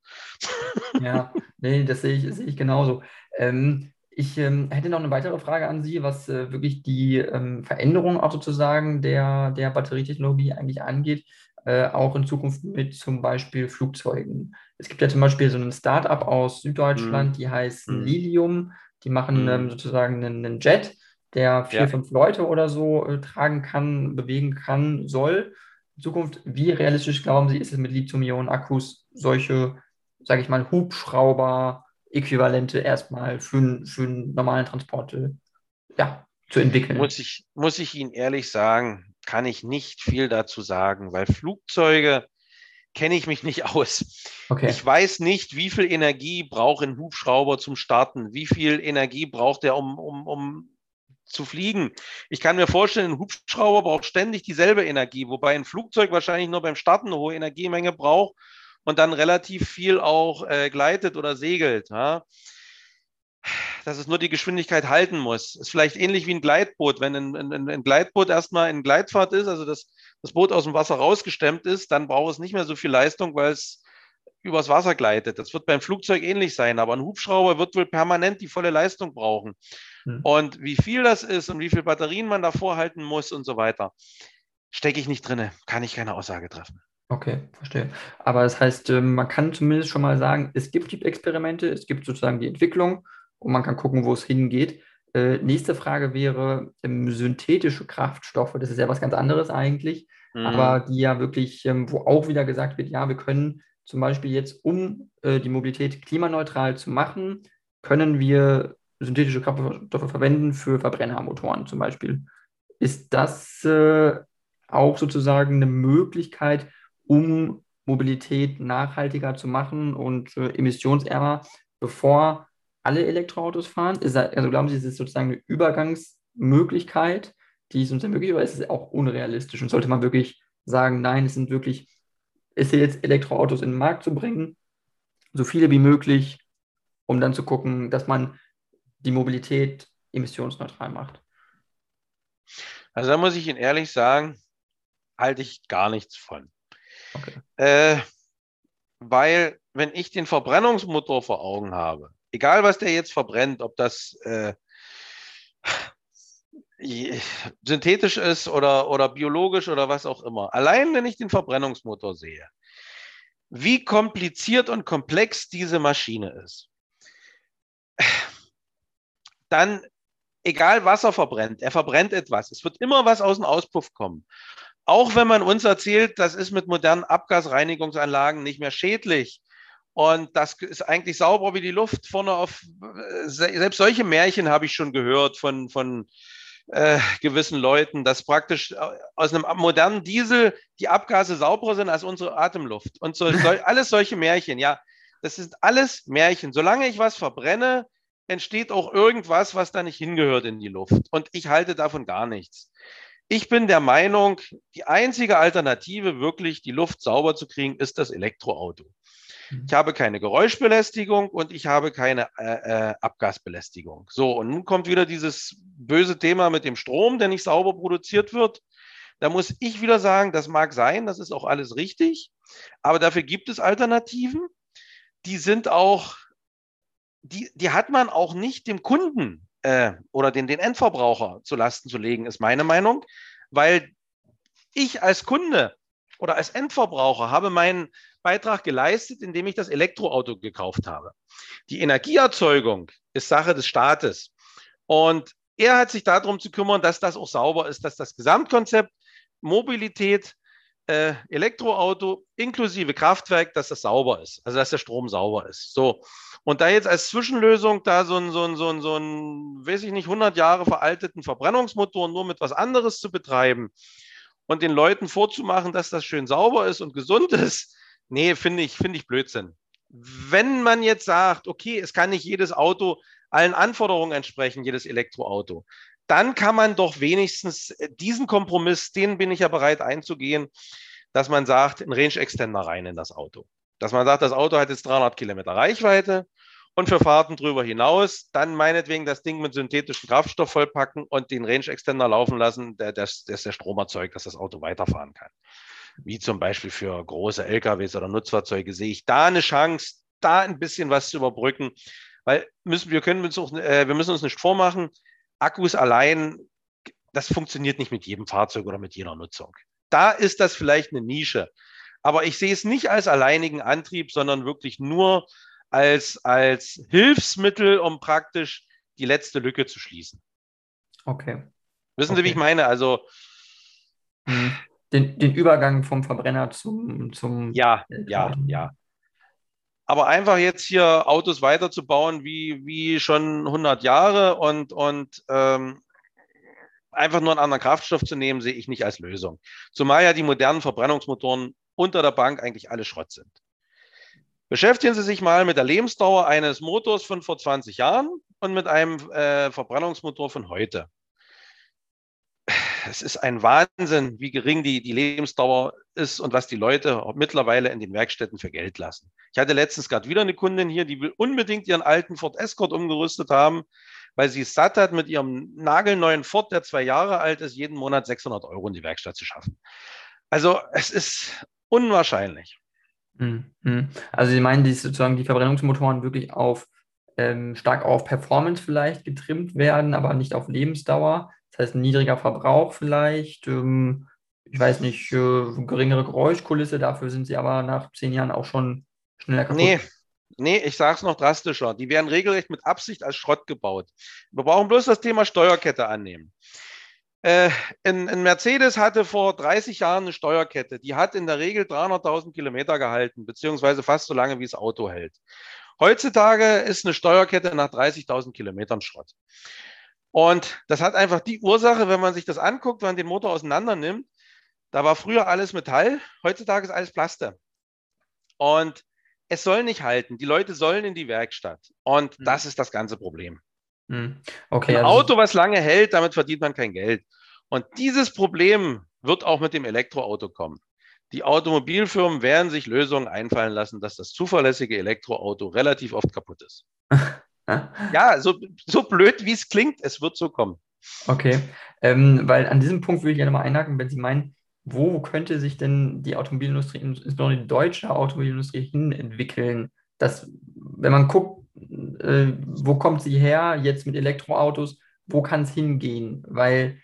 Ja, nee, das sehe ich, sehe ich genauso. Ähm, ich ähm, hätte noch eine weitere Frage an Sie, was äh, wirklich die ähm, Veränderung auch sozusagen der, der Batterietechnologie eigentlich angeht, äh, auch in Zukunft mit zum Beispiel Flugzeugen. Es gibt ja zum Beispiel so ein Startup aus Süddeutschland, mhm. die heißt mhm. Lilium. Die machen ähm, mhm. sozusagen einen, einen, Jet, der vier, ja. fünf Leute oder so äh, tragen kann, bewegen kann, soll. In Zukunft, wie realistisch glauben Sie, ist es mit Lithium-Ionen-Akkus solche, sage ich mal, Hubschrauber, Äquivalente erstmal für, für einen normalen Transport äh, ja, zu entwickeln? Muss ich, muss ich Ihnen ehrlich sagen, kann ich nicht viel dazu sagen, weil Flugzeuge kenne ich mich nicht aus. Okay. Ich weiß nicht, wie viel Energie braucht ein Hubschrauber zum Starten, wie viel Energie braucht er, um, um, um zu fliegen. Ich kann mir vorstellen, ein Hubschrauber braucht ständig dieselbe Energie, wobei ein Flugzeug wahrscheinlich nur beim Starten eine hohe Energiemenge braucht und dann relativ viel auch äh, gleitet oder segelt. Ja? Dass es nur die Geschwindigkeit halten muss. Ist vielleicht ähnlich wie ein Gleitboot. Wenn ein, ein, ein Gleitboot erstmal in Gleitfahrt ist, also das, das Boot aus dem Wasser rausgestemmt ist, dann braucht es nicht mehr so viel Leistung, weil es übers Wasser gleitet. Das wird beim Flugzeug ähnlich sein, aber ein Hubschrauber wird wohl permanent die volle Leistung brauchen. Hm. Und wie viel das ist und wie viel Batterien man davor halten muss und so weiter, stecke ich nicht drin, kann ich keine Aussage treffen. Okay, verstehe. Aber das heißt, ähm, man kann zumindest schon mal sagen, es gibt die Experimente, es gibt sozusagen die Entwicklung und man kann gucken, wo es hingeht. Äh, nächste Frage wäre ähm, synthetische Kraftstoffe. Das ist ja was ganz anderes eigentlich, mhm. aber die ja wirklich, ähm, wo auch wieder gesagt wird, ja, wir können zum Beispiel jetzt, um äh, die Mobilität klimaneutral zu machen, können wir synthetische Kraftstoffe verwenden für Verbrennermotoren zum Beispiel. Ist das äh, auch sozusagen eine Möglichkeit, um Mobilität nachhaltiger zu machen und äh, emissionsärmer, bevor alle Elektroautos fahren? Ist das, also glauben Sie, es ist sozusagen eine Übergangsmöglichkeit, die es uns ermöglicht, oder ist es auch unrealistisch? Und sollte man wirklich sagen, nein, es sind wirklich, ist jetzt Elektroautos in den Markt zu bringen, so viele wie möglich, um dann zu gucken, dass man die Mobilität emissionsneutral macht? Also da muss ich Ihnen ehrlich sagen, halte ich gar nichts von. Okay. Äh, weil wenn ich den Verbrennungsmotor vor Augen habe, egal was der jetzt verbrennt, ob das äh, synthetisch ist oder, oder biologisch oder was auch immer, allein wenn ich den Verbrennungsmotor sehe, wie kompliziert und komplex diese Maschine ist, dann, egal was er verbrennt, er verbrennt etwas. Es wird immer was aus dem Auspuff kommen. Auch wenn man uns erzählt, das ist mit modernen Abgasreinigungsanlagen nicht mehr schädlich. Und das ist eigentlich sauber wie die Luft vorne auf. Selbst solche Märchen habe ich schon gehört von, von äh, gewissen Leuten, dass praktisch äh, aus einem modernen Diesel die Abgase sauberer sind als unsere Atemluft. Und so, so, alles solche Märchen, ja. Das sind alles Märchen. Solange ich was verbrenne, entsteht auch irgendwas, was da nicht hingehört in die Luft. Und ich halte davon gar nichts. Ich bin der Meinung, die einzige Alternative, wirklich die Luft sauber zu kriegen, ist das Elektroauto. Mhm. Ich habe keine Geräuschbelästigung und ich habe keine äh, äh, Abgasbelästigung. So, und nun kommt wieder dieses böse Thema mit dem Strom, der nicht sauber produziert wird. Da muss ich wieder sagen, das mag sein, das ist auch alles richtig, aber dafür gibt es Alternativen. Die sind auch die, die hat man auch nicht dem Kunden äh, oder den, den Endverbraucher zu Lasten zu legen, ist meine Meinung, weil ich als Kunde oder als Endverbraucher habe meinen Beitrag geleistet, indem ich das Elektroauto gekauft habe. Die Energieerzeugung ist Sache des Staates. Und er hat sich darum zu kümmern, dass das auch sauber ist, dass das Gesamtkonzept Mobilität äh, Elektroauto inklusive Kraftwerk, dass das sauber ist, also dass der Strom sauber ist. So. Und da jetzt als Zwischenlösung da so ein, so ein, so ein, so ein, weiß ich nicht, 100 Jahre veralteten Verbrennungsmotor nur mit was anderes zu betreiben und den Leuten vorzumachen, dass das schön sauber ist und gesund ist, nee, finde ich, finde ich Blödsinn. Wenn man jetzt sagt, okay, es kann nicht jedes Auto allen Anforderungen entsprechen, jedes Elektroauto, dann kann man doch wenigstens äh, diesen Kompromiss, den bin ich ja bereit einzugehen, dass man sagt, ein Range Extender rein in das Auto. Dass man sagt, das Auto hat jetzt 300 Kilometer Reichweite und für Fahrten drüber hinaus dann meinetwegen das Ding mit synthetischem Kraftstoff vollpacken und den Range Extender laufen lassen, der, der, der der Strom erzeugt, dass das Auto weiterfahren kann. Wie zum Beispiel für große LKWs oder Nutzfahrzeuge sehe ich da eine Chance, da ein bisschen was zu überbrücken, weil müssen, wir können uns, äh, wir müssen uns nicht vormachen, Akkus allein, das funktioniert nicht mit jedem Fahrzeug oder mit jeder Nutzung. Da ist das vielleicht eine Nische. Aber ich sehe es nicht als alleinigen Antrieb, sondern wirklich nur als, als Hilfsmittel, um praktisch die letzte Lücke zu schließen. Okay. Wissen okay. Sie, wie ich meine? Also hm. den, den Übergang vom Verbrenner zum, zum Ja, ja, ja. Aber einfach jetzt hier Autos weiterzubauen wie, wie schon 100 Jahre und, und ähm, einfach nur einen anderen Kraftstoff zu nehmen, sehe ich nicht als Lösung. Zumal ja die modernen Verbrennungsmotoren unter der Bank eigentlich alle Schrott sind. Beschäftigen Sie sich mal mit der Lebensdauer eines Motors von vor 20 Jahren und mit einem äh, Verbrennungsmotor von heute. Es ist ein Wahnsinn, wie gering die, die Lebensdauer ist und was die Leute mittlerweile in den Werkstätten für Geld lassen. Ich hatte letztens gerade wieder eine Kundin hier, die will unbedingt ihren alten Ford Escort umgerüstet haben, weil sie es satt hat, mit ihrem nagelneuen Ford, der zwei Jahre alt ist, jeden Monat 600 Euro in die Werkstatt zu schaffen. Also es ist unwahrscheinlich. Mhm. Also Sie meinen, die sozusagen die Verbrennungsmotoren wirklich auf ähm, stark auf Performance vielleicht getrimmt werden, aber nicht auf Lebensdauer. Das heißt, ein niedriger Verbrauch vielleicht, ähm, ich weiß nicht, äh, geringere Geräuschkulisse, dafür sind sie aber nach zehn Jahren auch schon schneller kaputt. Nee, nee, ich sage es noch drastischer. Die werden regelrecht mit Absicht als Schrott gebaut. Wir brauchen bloß das Thema Steuerkette annehmen. Äh, ein, ein, Mercedes hatte vor 30 Jahren eine Steuerkette. Die hat in der Regel 300.000 Kilometer gehalten, beziehungsweise fast so lange, wie das Auto hält. Heutzutage ist eine Steuerkette nach 30.000 Kilometern Schrott. Und das hat einfach die Ursache, wenn man sich das anguckt, wenn man den Motor auseinander nimmt, da war früher alles Metall, heutzutage ist alles Plaste. Und es soll nicht halten. Die Leute sollen in die Werkstatt. Und mhm. das ist das ganze Problem. Hm. Okay, Ein also Auto, was lange hält, damit verdient man kein Geld. Und dieses Problem wird auch mit dem Elektroauto kommen. Die Automobilfirmen werden sich Lösungen einfallen lassen, dass das zuverlässige Elektroauto relativ oft kaputt ist. ja, so, so blöd wie es klingt, es wird so kommen. Okay, ähm, weil an diesem Punkt will ich ja nochmal einhaken, wenn Sie meinen, wo könnte sich denn die Automobilindustrie, insbesondere die deutsche Automobilindustrie, hin entwickeln? Dass, wenn man guckt, äh, wo kommt sie her jetzt mit Elektroautos, wo kann es hingehen? Weil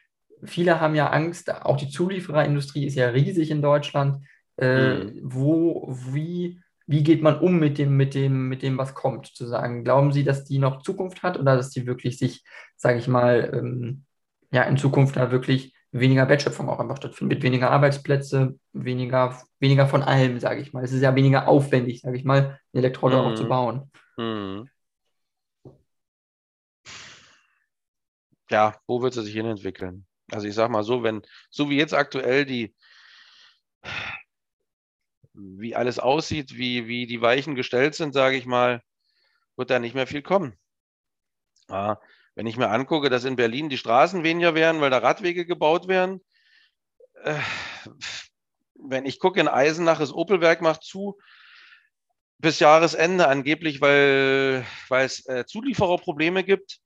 viele haben ja Angst, auch die Zuliefererindustrie ist ja riesig in Deutschland. Äh, mhm. Wo, wie, wie geht man um mit dem, mit dem, mit dem, was kommt, zu sagen? Glauben Sie, dass die noch Zukunft hat oder dass die wirklich sich, sage ich mal, ähm, ja, in Zukunft da wirklich weniger Wertschöpfung auch einfach stattfindet, weniger Arbeitsplätze, weniger, weniger von allem, sage ich mal. Es ist ja weniger aufwendig, sage ich mal, ein Elektroauto mhm. auch zu bauen. Mhm. Ja, wo wird es sich hin entwickeln? Also ich sage mal so, wenn, so wie jetzt aktuell die, wie alles aussieht, wie, wie die Weichen gestellt sind, sage ich mal, wird da nicht mehr viel kommen. Ja, wenn ich mir angucke, dass in Berlin die Straßen weniger werden, weil da Radwege gebaut werden, äh, wenn ich gucke, in Eisenach, das Opelwerk macht zu, bis Jahresende angeblich, weil, weil es äh, Zuliefererprobleme gibt.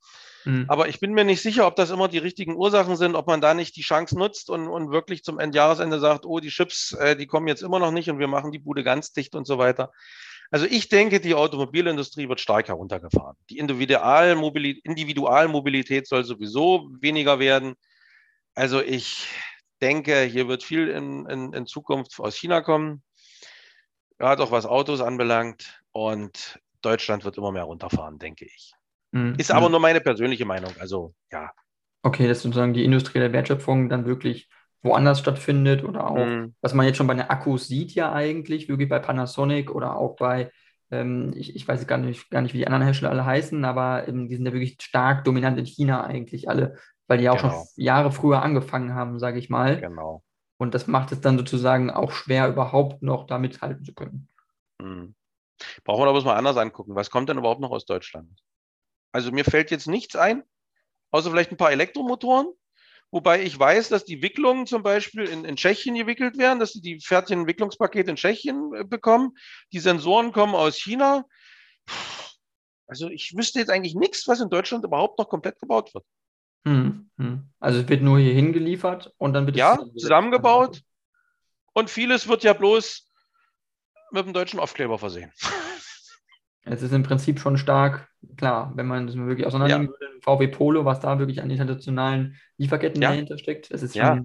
Mhm. Aber ich bin mir nicht sicher, ob das immer die richtigen Ursachen sind, ob man da nicht die Chance nutzt und, und wirklich zum Endjahresende sagt, oh, die Chips, äh, die kommen jetzt immer noch nicht und wir machen die Bude ganz dicht und so weiter. Also ich denke, die Automobilindustrie wird stark heruntergefahren. Die Individualmobilität, Individualmobilität soll sowieso weniger werden. Also ich denke, hier wird viel in, in, in Zukunft aus China kommen gerade auch was Autos anbelangt. Und Deutschland wird immer mehr runterfahren, denke ich. Mhm. Ist aber nur meine persönliche Meinung. Also ja. Okay, dass sozusagen die industrielle Wertschöpfung dann wirklich woanders stattfindet oder auch, mhm. was man jetzt schon bei den Akkus sieht ja eigentlich, wirklich bei Panasonic oder auch bei, ähm, ich, ich weiß gar nicht, gar nicht, wie die anderen Hersteller alle heißen, aber ähm, die sind ja wirklich stark dominant in China eigentlich alle, weil die ja auch genau. schon Jahre früher angefangen haben, sage ich mal. Genau. Und das macht es dann sozusagen auch schwer, überhaupt noch da mithalten zu können. Mhm. Brauchen wir aber mal anders angucken. Was kommt denn überhaupt noch aus Deutschland? Also mir fällt jetzt nichts ein, außer vielleicht ein paar Elektromotoren, Wobei ich weiß, dass die Wicklungen zum Beispiel in, in Tschechien gewickelt werden, dass sie die fertigen Wicklungspakete in Tschechien äh, bekommen. Die Sensoren kommen aus China. Also ich wüsste jetzt eigentlich nichts, was in Deutschland überhaupt noch komplett gebaut wird. Hm, hm. Also es wird nur hier hingeliefert und dann wird ja zusammengebaut und vieles wird ja bloß mit dem deutschen Aufkleber versehen. Es ist im Prinzip schon stark, klar, wenn man das wirklich auseinandernehmen ja. würde, VW Polo, was da wirklich an internationalen Lieferketten ja. dahinter steckt, das ist ja.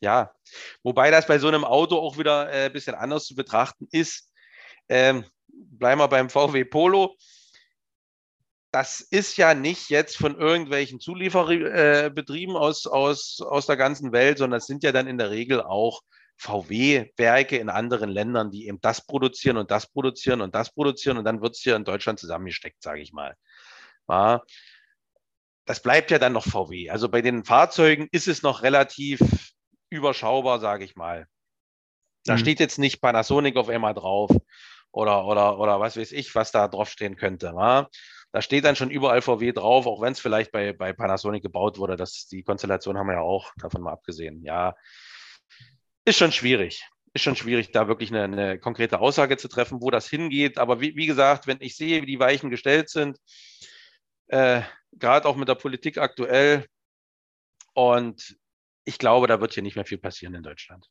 Ja, wobei das bei so einem Auto auch wieder ein äh, bisschen anders zu betrachten ist. Ähm, bleiben wir beim VW Polo. Das ist ja nicht jetzt von irgendwelchen Zulieferbetrieben äh, aus, aus, aus der ganzen Welt, sondern es sind ja dann in der Regel auch VW-Werke in anderen Ländern, die eben das produzieren und das produzieren und das produzieren und dann wird es hier in Deutschland zusammengesteckt, sage ich mal. Ja, das bleibt ja dann noch VW. Also bei den Fahrzeugen ist es noch relativ überschaubar, sage ich mal. Da mhm. steht jetzt nicht Panasonic auf einmal drauf oder, oder, oder was weiß ich, was da draufstehen könnte. Ja. Da steht dann schon überall VW drauf, auch wenn es vielleicht bei, bei Panasonic gebaut wurde. Das, die Konstellation haben wir ja auch, davon mal abgesehen. Ja, ist schon schwierig. Ist schon schwierig, da wirklich eine, eine konkrete Aussage zu treffen, wo das hingeht. Aber wie, wie, gesagt, wenn ich sehe, wie die Weichen gestellt sind, äh, gerade auch mit der Politik aktuell, und ich glaube, da wird hier nicht mehr viel passieren in Deutschland.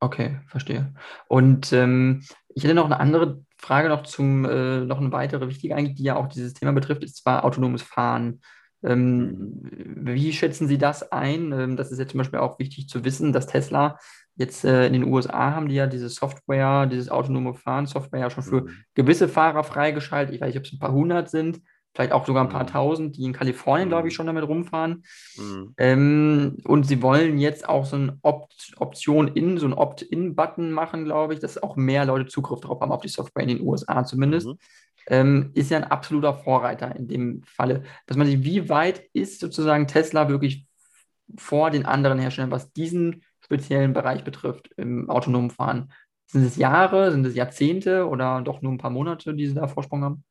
Okay, verstehe. Und ähm, ich hätte noch eine andere Frage noch zum, äh, noch eine weitere wichtige eigentlich, die ja auch dieses Thema betrifft, ist zwar autonomes Fahren. Ähm, mhm. wie schätzen Sie das ein? Ähm, das ist ja zum Beispiel auch wichtig zu wissen, dass Tesla Jetzt äh, in den USA haben die ja diese Software, dieses autonome Fahren Software ja schon für mhm. gewisse Fahrer freigeschaltet. Ich weiß nicht, ob es ein paar hundert sind, vielleicht auch sogar ein paar mhm. tausend, die in Kalifornien, glaube ich, schon damit rumfahren. Mhm. Ähm, und sie wollen jetzt auch so eine Opt Option in, so ein Opt-in-Button machen, glaube ich, dass auch mehr Leute Zugriff drauf haben, auf die Software in den USA zumindest. Mhm. Ähm, ist ja ein absoluter Vorreiter in dem Falle. Dass man sich, wie weit ist sozusagen Tesla wirklich vor den anderen Herstellern, was diesen speziellen Bereich betrifft im autonomen Fahren. Sind es Jahre, sind es Jahrzehnte oder doch nur ein paar Monate, die Sie da Vorsprung haben?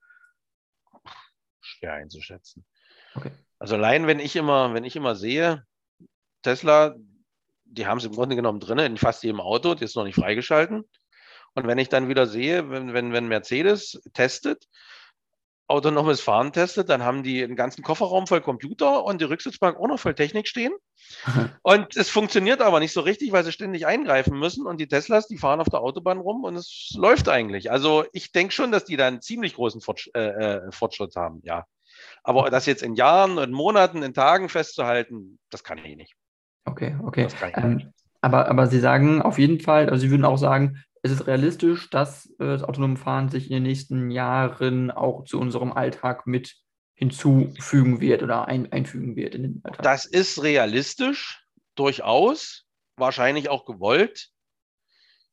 Schwer einzuschätzen. Okay. Also allein, wenn ich immer, wenn ich immer sehe, Tesla, die haben es im Grunde genommen drin, in fast jedem Auto, die ist noch nicht freigeschalten. Und wenn ich dann wieder sehe, wenn, wenn, wenn Mercedes testet, autonomes Fahren testet, dann haben die einen ganzen Kofferraum voll Computer und die Rücksitzbank auch noch voll Technik stehen. und es funktioniert aber nicht so richtig, weil sie ständig eingreifen müssen. Und die Teslas, die fahren auf der Autobahn rum und es läuft eigentlich. Also ich denke schon, dass die da einen ziemlich großen Fortsch äh, äh, Fortschritt haben, ja. Aber das jetzt in Jahren, in Monaten, in Tagen festzuhalten, das kann ich nicht. Okay, okay. Ähm, aber, aber Sie sagen auf jeden Fall, also Sie würden auch sagen, es ist realistisch, dass äh, das autonome Fahren sich in den nächsten Jahren auch zu unserem Alltag mit hinzufügen wird oder ein, einfügen wird in den Alltag. Das ist realistisch, durchaus, wahrscheinlich auch gewollt.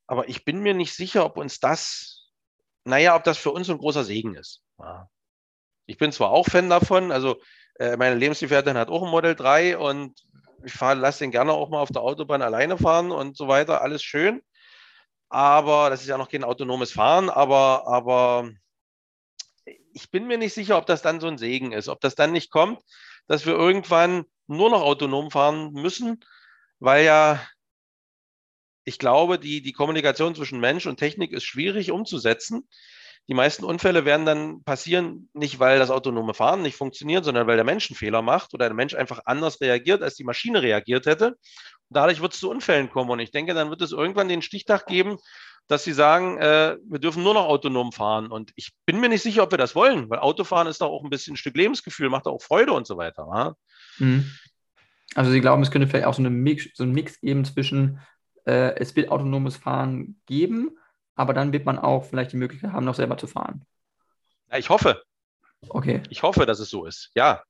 Aber ich bin mir nicht sicher, ob uns das, naja, ob das für uns ein großer Segen ist. Ich bin zwar auch Fan davon, also äh, meine Lebensgefährtin hat auch ein Model 3 und ich lasse den gerne auch mal auf der Autobahn alleine fahren und so weiter, alles schön aber das ist ja noch kein autonomes Fahren, aber, aber ich bin mir nicht sicher, ob das dann so ein Segen ist, ob das dann nicht kommt, dass wir irgendwann nur noch autonom fahren müssen, weil ja, ich glaube, die, die Kommunikation zwischen Mensch und Technik ist schwierig umzusetzen. Die meisten Unfälle werden dann passieren, nicht weil das autonome Fahren nicht funktioniert, sondern weil der Mensch einen Fehler macht oder der Mensch einfach anders reagiert, als die Maschine reagiert hätte. Und dadurch wird es zu Unfällen kommen. Und ich denke, dann wird es irgendwann den Stichtag geben, dass sie sagen, äh, wir dürfen nur noch autonom fahren. Und ich bin mir nicht sicher, ob wir das wollen, weil Autofahren ist doch auch ein bisschen ein Stück Lebensgefühl, macht auch Freude und so weiter. Ja? Mhm. Also Sie glauben, es könnte vielleicht auch so, Mix, so einen Mix geben zwischen, äh, es wird autonomes Fahren geben, aber dann wird man auch vielleicht die Möglichkeit haben, noch selber zu fahren. Ja, ich hoffe. Okay. Ich hoffe, dass es so ist, ja.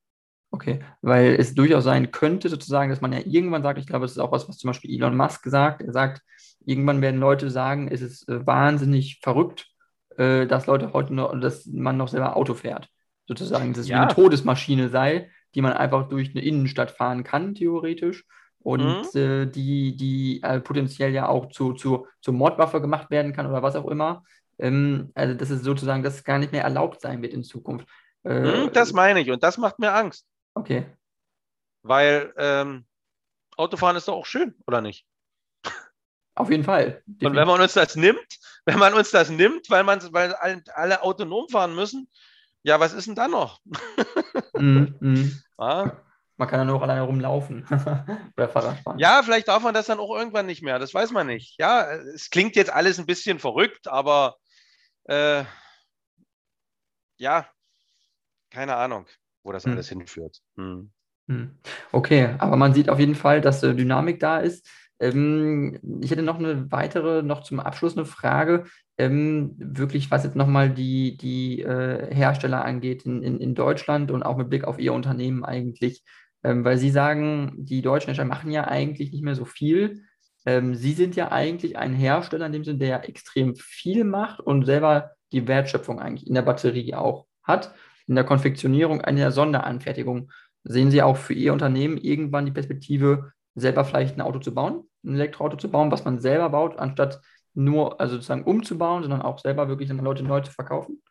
Okay, weil es durchaus sein könnte, sozusagen, dass man ja irgendwann sagt, ich glaube, es ist auch was, was zum Beispiel Elon Musk sagt. Er sagt, irgendwann werden Leute sagen, es ist äh, wahnsinnig verrückt, äh, dass Leute heute noch, dass man noch selber Auto fährt. Sozusagen, dass es ja. wie eine Todesmaschine sei, die man einfach durch eine Innenstadt fahren kann, theoretisch und mhm. äh, die, die äh, potenziell ja auch zu, zu, zur Mordwaffe gemacht werden kann oder was auch immer. Ähm, also dass es sozusagen, dass es gar nicht mehr erlaubt sein wird in Zukunft. Äh, mhm, das meine ich und das macht mir Angst. Okay. Weil ähm, Autofahren ist doch auch schön, oder nicht? Auf jeden Fall. Definitiv. Und wenn man uns das nimmt, wenn man uns das nimmt, weil man, weil alle autonom fahren müssen, ja, was ist denn da noch? mm, mm. Ah? Man kann dann auch alleine rumlaufen oder Fahrrad fahren. Ja, vielleicht darf man das dann auch irgendwann nicht mehr. Das weiß man nicht. Ja, es klingt jetzt alles ein bisschen verrückt, aber äh, ja, keine Ahnung, wo das hm. alles hinführt. Hm. hm. Okay, aber man sieht auf jeden Fall, dass äh, Dynamik da ist. Ähm, ich hätte noch eine weitere, noch zum Abschluss eine Frage. Ähm, wirklich, was jetzt nochmal die, die äh, Hersteller angeht in, in, in Deutschland und auch mit Blick auf Ihr Unternehmen eigentlich. Ähm, weil Sie sagen, die deutschen Hersteller machen ja eigentlich nicht mehr so viel. Ähm, Sie sind ja eigentlich ein Hersteller in dem Sinne, der extrem viel macht und selber die Wertschöpfung eigentlich in der Batterie auch hat, in der Konfektionierung, in der Sonderanfertigung. Sehen Sie auch für Ihr Unternehmen irgendwann die Perspektive, selber vielleicht ein Auto zu bauen, ein Elektroauto zu bauen, was man selber baut, anstatt nur, also sozusagen umzubauen, sondern auch selber wirklich an Leute neu zu verkaufen?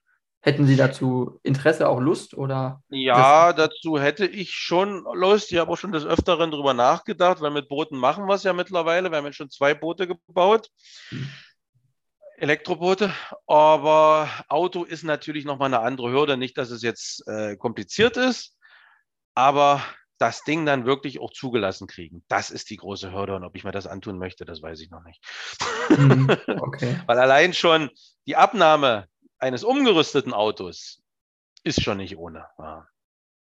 Hätten Sie dazu Interesse, auch Lust oder? Ja, dazu hätte ich schon Lust. Ich habe auch schon des Öfteren darüber nachgedacht, weil mit Booten machen wir es ja mittlerweile. Wir haben jetzt schon zwei Boote gebaut. Hm. Elektroboote, aber Auto ist natürlich nochmal eine andere Hürde. Nicht, dass es jetzt äh, kompliziert ist, aber das Ding dann wirklich auch zugelassen kriegen, das ist die große Hürde. Und ob ich mir das antun möchte, das weiß ich noch nicht. Mhm, okay. Weil allein schon die Abnahme eines umgerüsteten Autos ist schon nicht ohne. Ja.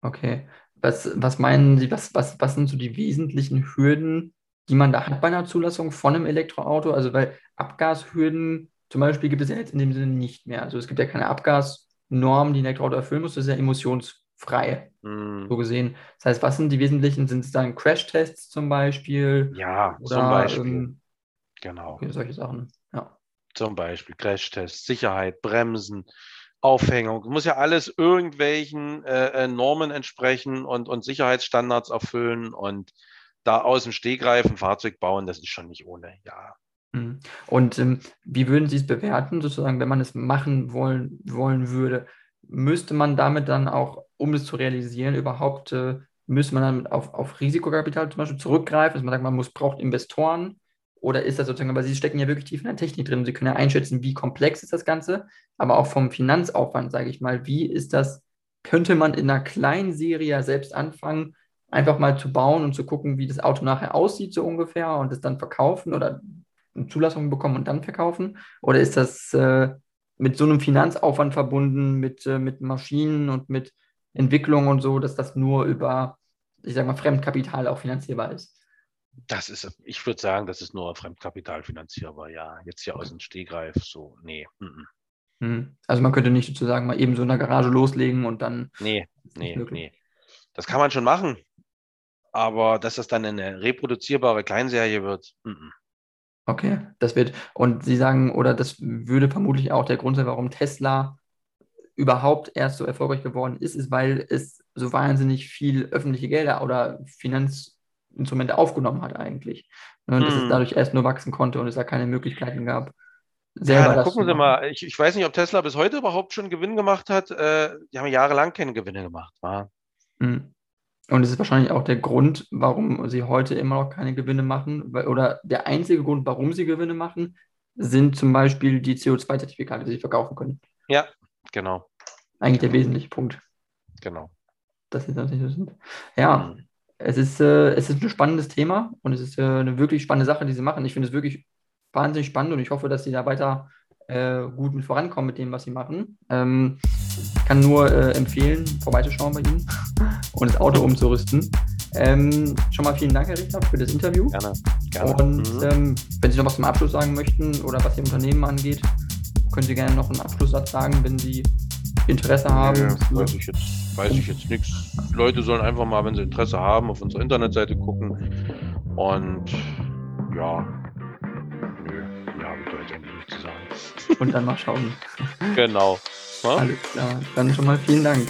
Okay. Was, was meinen Sie, was, was, was sind so die wesentlichen Hürden, die man da hat bei einer Zulassung von einem Elektroauto? Also, weil Abgashürden zum Beispiel gibt es ja jetzt in dem Sinne nicht mehr. Also, es gibt ja keine Abgasnormen, die ein Elektroauto erfüllen muss. Das ist ja emissionsfrei, mm. so gesehen. Das heißt, was sind die wesentlichen? Sind es dann Crashtests zum Beispiel? Ja, Oder, zum Beispiel. Ähm, genau. Solche Sachen. Zum Beispiel Crashtests, Sicherheit, Bremsen, Aufhängung. Muss ja alles irgendwelchen äh, äh, Normen entsprechen und, und Sicherheitsstandards erfüllen und da aus dem Stegreif ein Fahrzeug bauen, das ist schon nicht ohne, ja. Mhm. Und ähm, wie würden Sie es bewerten, sozusagen, wenn man es machen wollen, wollen würde? Müsste man damit dann auch, um es zu realisieren, überhaupt, äh, müsste man dann auf, auf Risikokapital zum Beispiel zurückgreifen, dass man sagt, man muss, braucht Investoren? Oder ist das sozusagen, aber Sie stecken ja wirklich tief in der Technik drin, Sie können ja einschätzen, wie komplex ist das Ganze, aber auch vom Finanzaufwand, sage ich mal, wie ist das, könnte man in einer kleinen Serie selbst anfangen, einfach mal zu bauen und zu gucken, wie das Auto nachher aussieht, so ungefähr, und es dann verkaufen oder eine Zulassung bekommen und dann verkaufen? Oder ist das äh, mit so einem Finanzaufwand verbunden, mit, äh, mit Maschinen und mit Entwicklung und so, dass das nur über, ich sage mal, Fremdkapital auch finanzierbar ist? Das ist, ich würde sagen, das ist nur Fremdkapital finanzierbar, ja. Jetzt hier aus dem Stegreif, so, nee. M -m. Also man könnte nicht sozusagen mal eben so in der Garage loslegen und dann. Nee, nee, nee. Das kann man schon machen. Aber dass das dann eine reproduzierbare Kleinserie wird, m Okay, das wird, und Sie sagen, oder das würde vermutlich auch der Grund sein, warum Tesla überhaupt erst so erfolgreich geworden ist, ist, weil es so wahnsinnig viel öffentliche Gelder oder Finanz, Instrumente aufgenommen hat eigentlich. Und dass es hm. dadurch erst nur wachsen konnte und es da keine Möglichkeiten gab. Selber ja, gucken Sie mal, ich, ich, weiß nicht, ob Tesla bis heute überhaupt schon Gewinn gemacht hat. Äh, die haben jahrelang keine Gewinne gemacht. War. Hm. Und es ist wahrscheinlich auch der Grund, warum sie heute immer noch keine Gewinne machen, oder der einzige Grund, warum sie Gewinne machen, sind zum Beispiel die CO2-Zertifikate, die sie verkaufen können. Ja, genau. Eigentlich der wesentliche Punkt. Genau. Dass sie das nicht so sind. Ja, mhm es ist, äh, es ist ein spannendes Thema und es ist äh, eine wirklich spannende Sache, die sie machen. Ich finde es wirklich wahnsinnig spannend und ich hoffe, dass sie da weiter äh, gut mit vorankommen mit dem, was sie machen. Ähm, ich kann nur äh, empfehlen, vorbeizuschauen bei ihnen und das Auto umzurüsten. Ähm, schon mal vielen Dank, Herr Richter, für das Interview. Gerne. gerne. Und mhm. ähm, wenn Sie noch was zum Abschluss sagen möchten oder was Ihr Unternehmen angeht, können Sie gerne noch einen Abschlusssatz sagen, wenn Sie Interesse haben. Nee, weiß ich jetzt, weiß ich jetzt nichts. Leute sollen einfach mal, wenn sie Interesse haben, auf unserer Internetseite gucken. Und ja, nö, ja, habe ich da jetzt eigentlich nichts zu sagen. Und dann mal schauen. genau. Ja? Alles klar. Dann schon mal vielen Dank.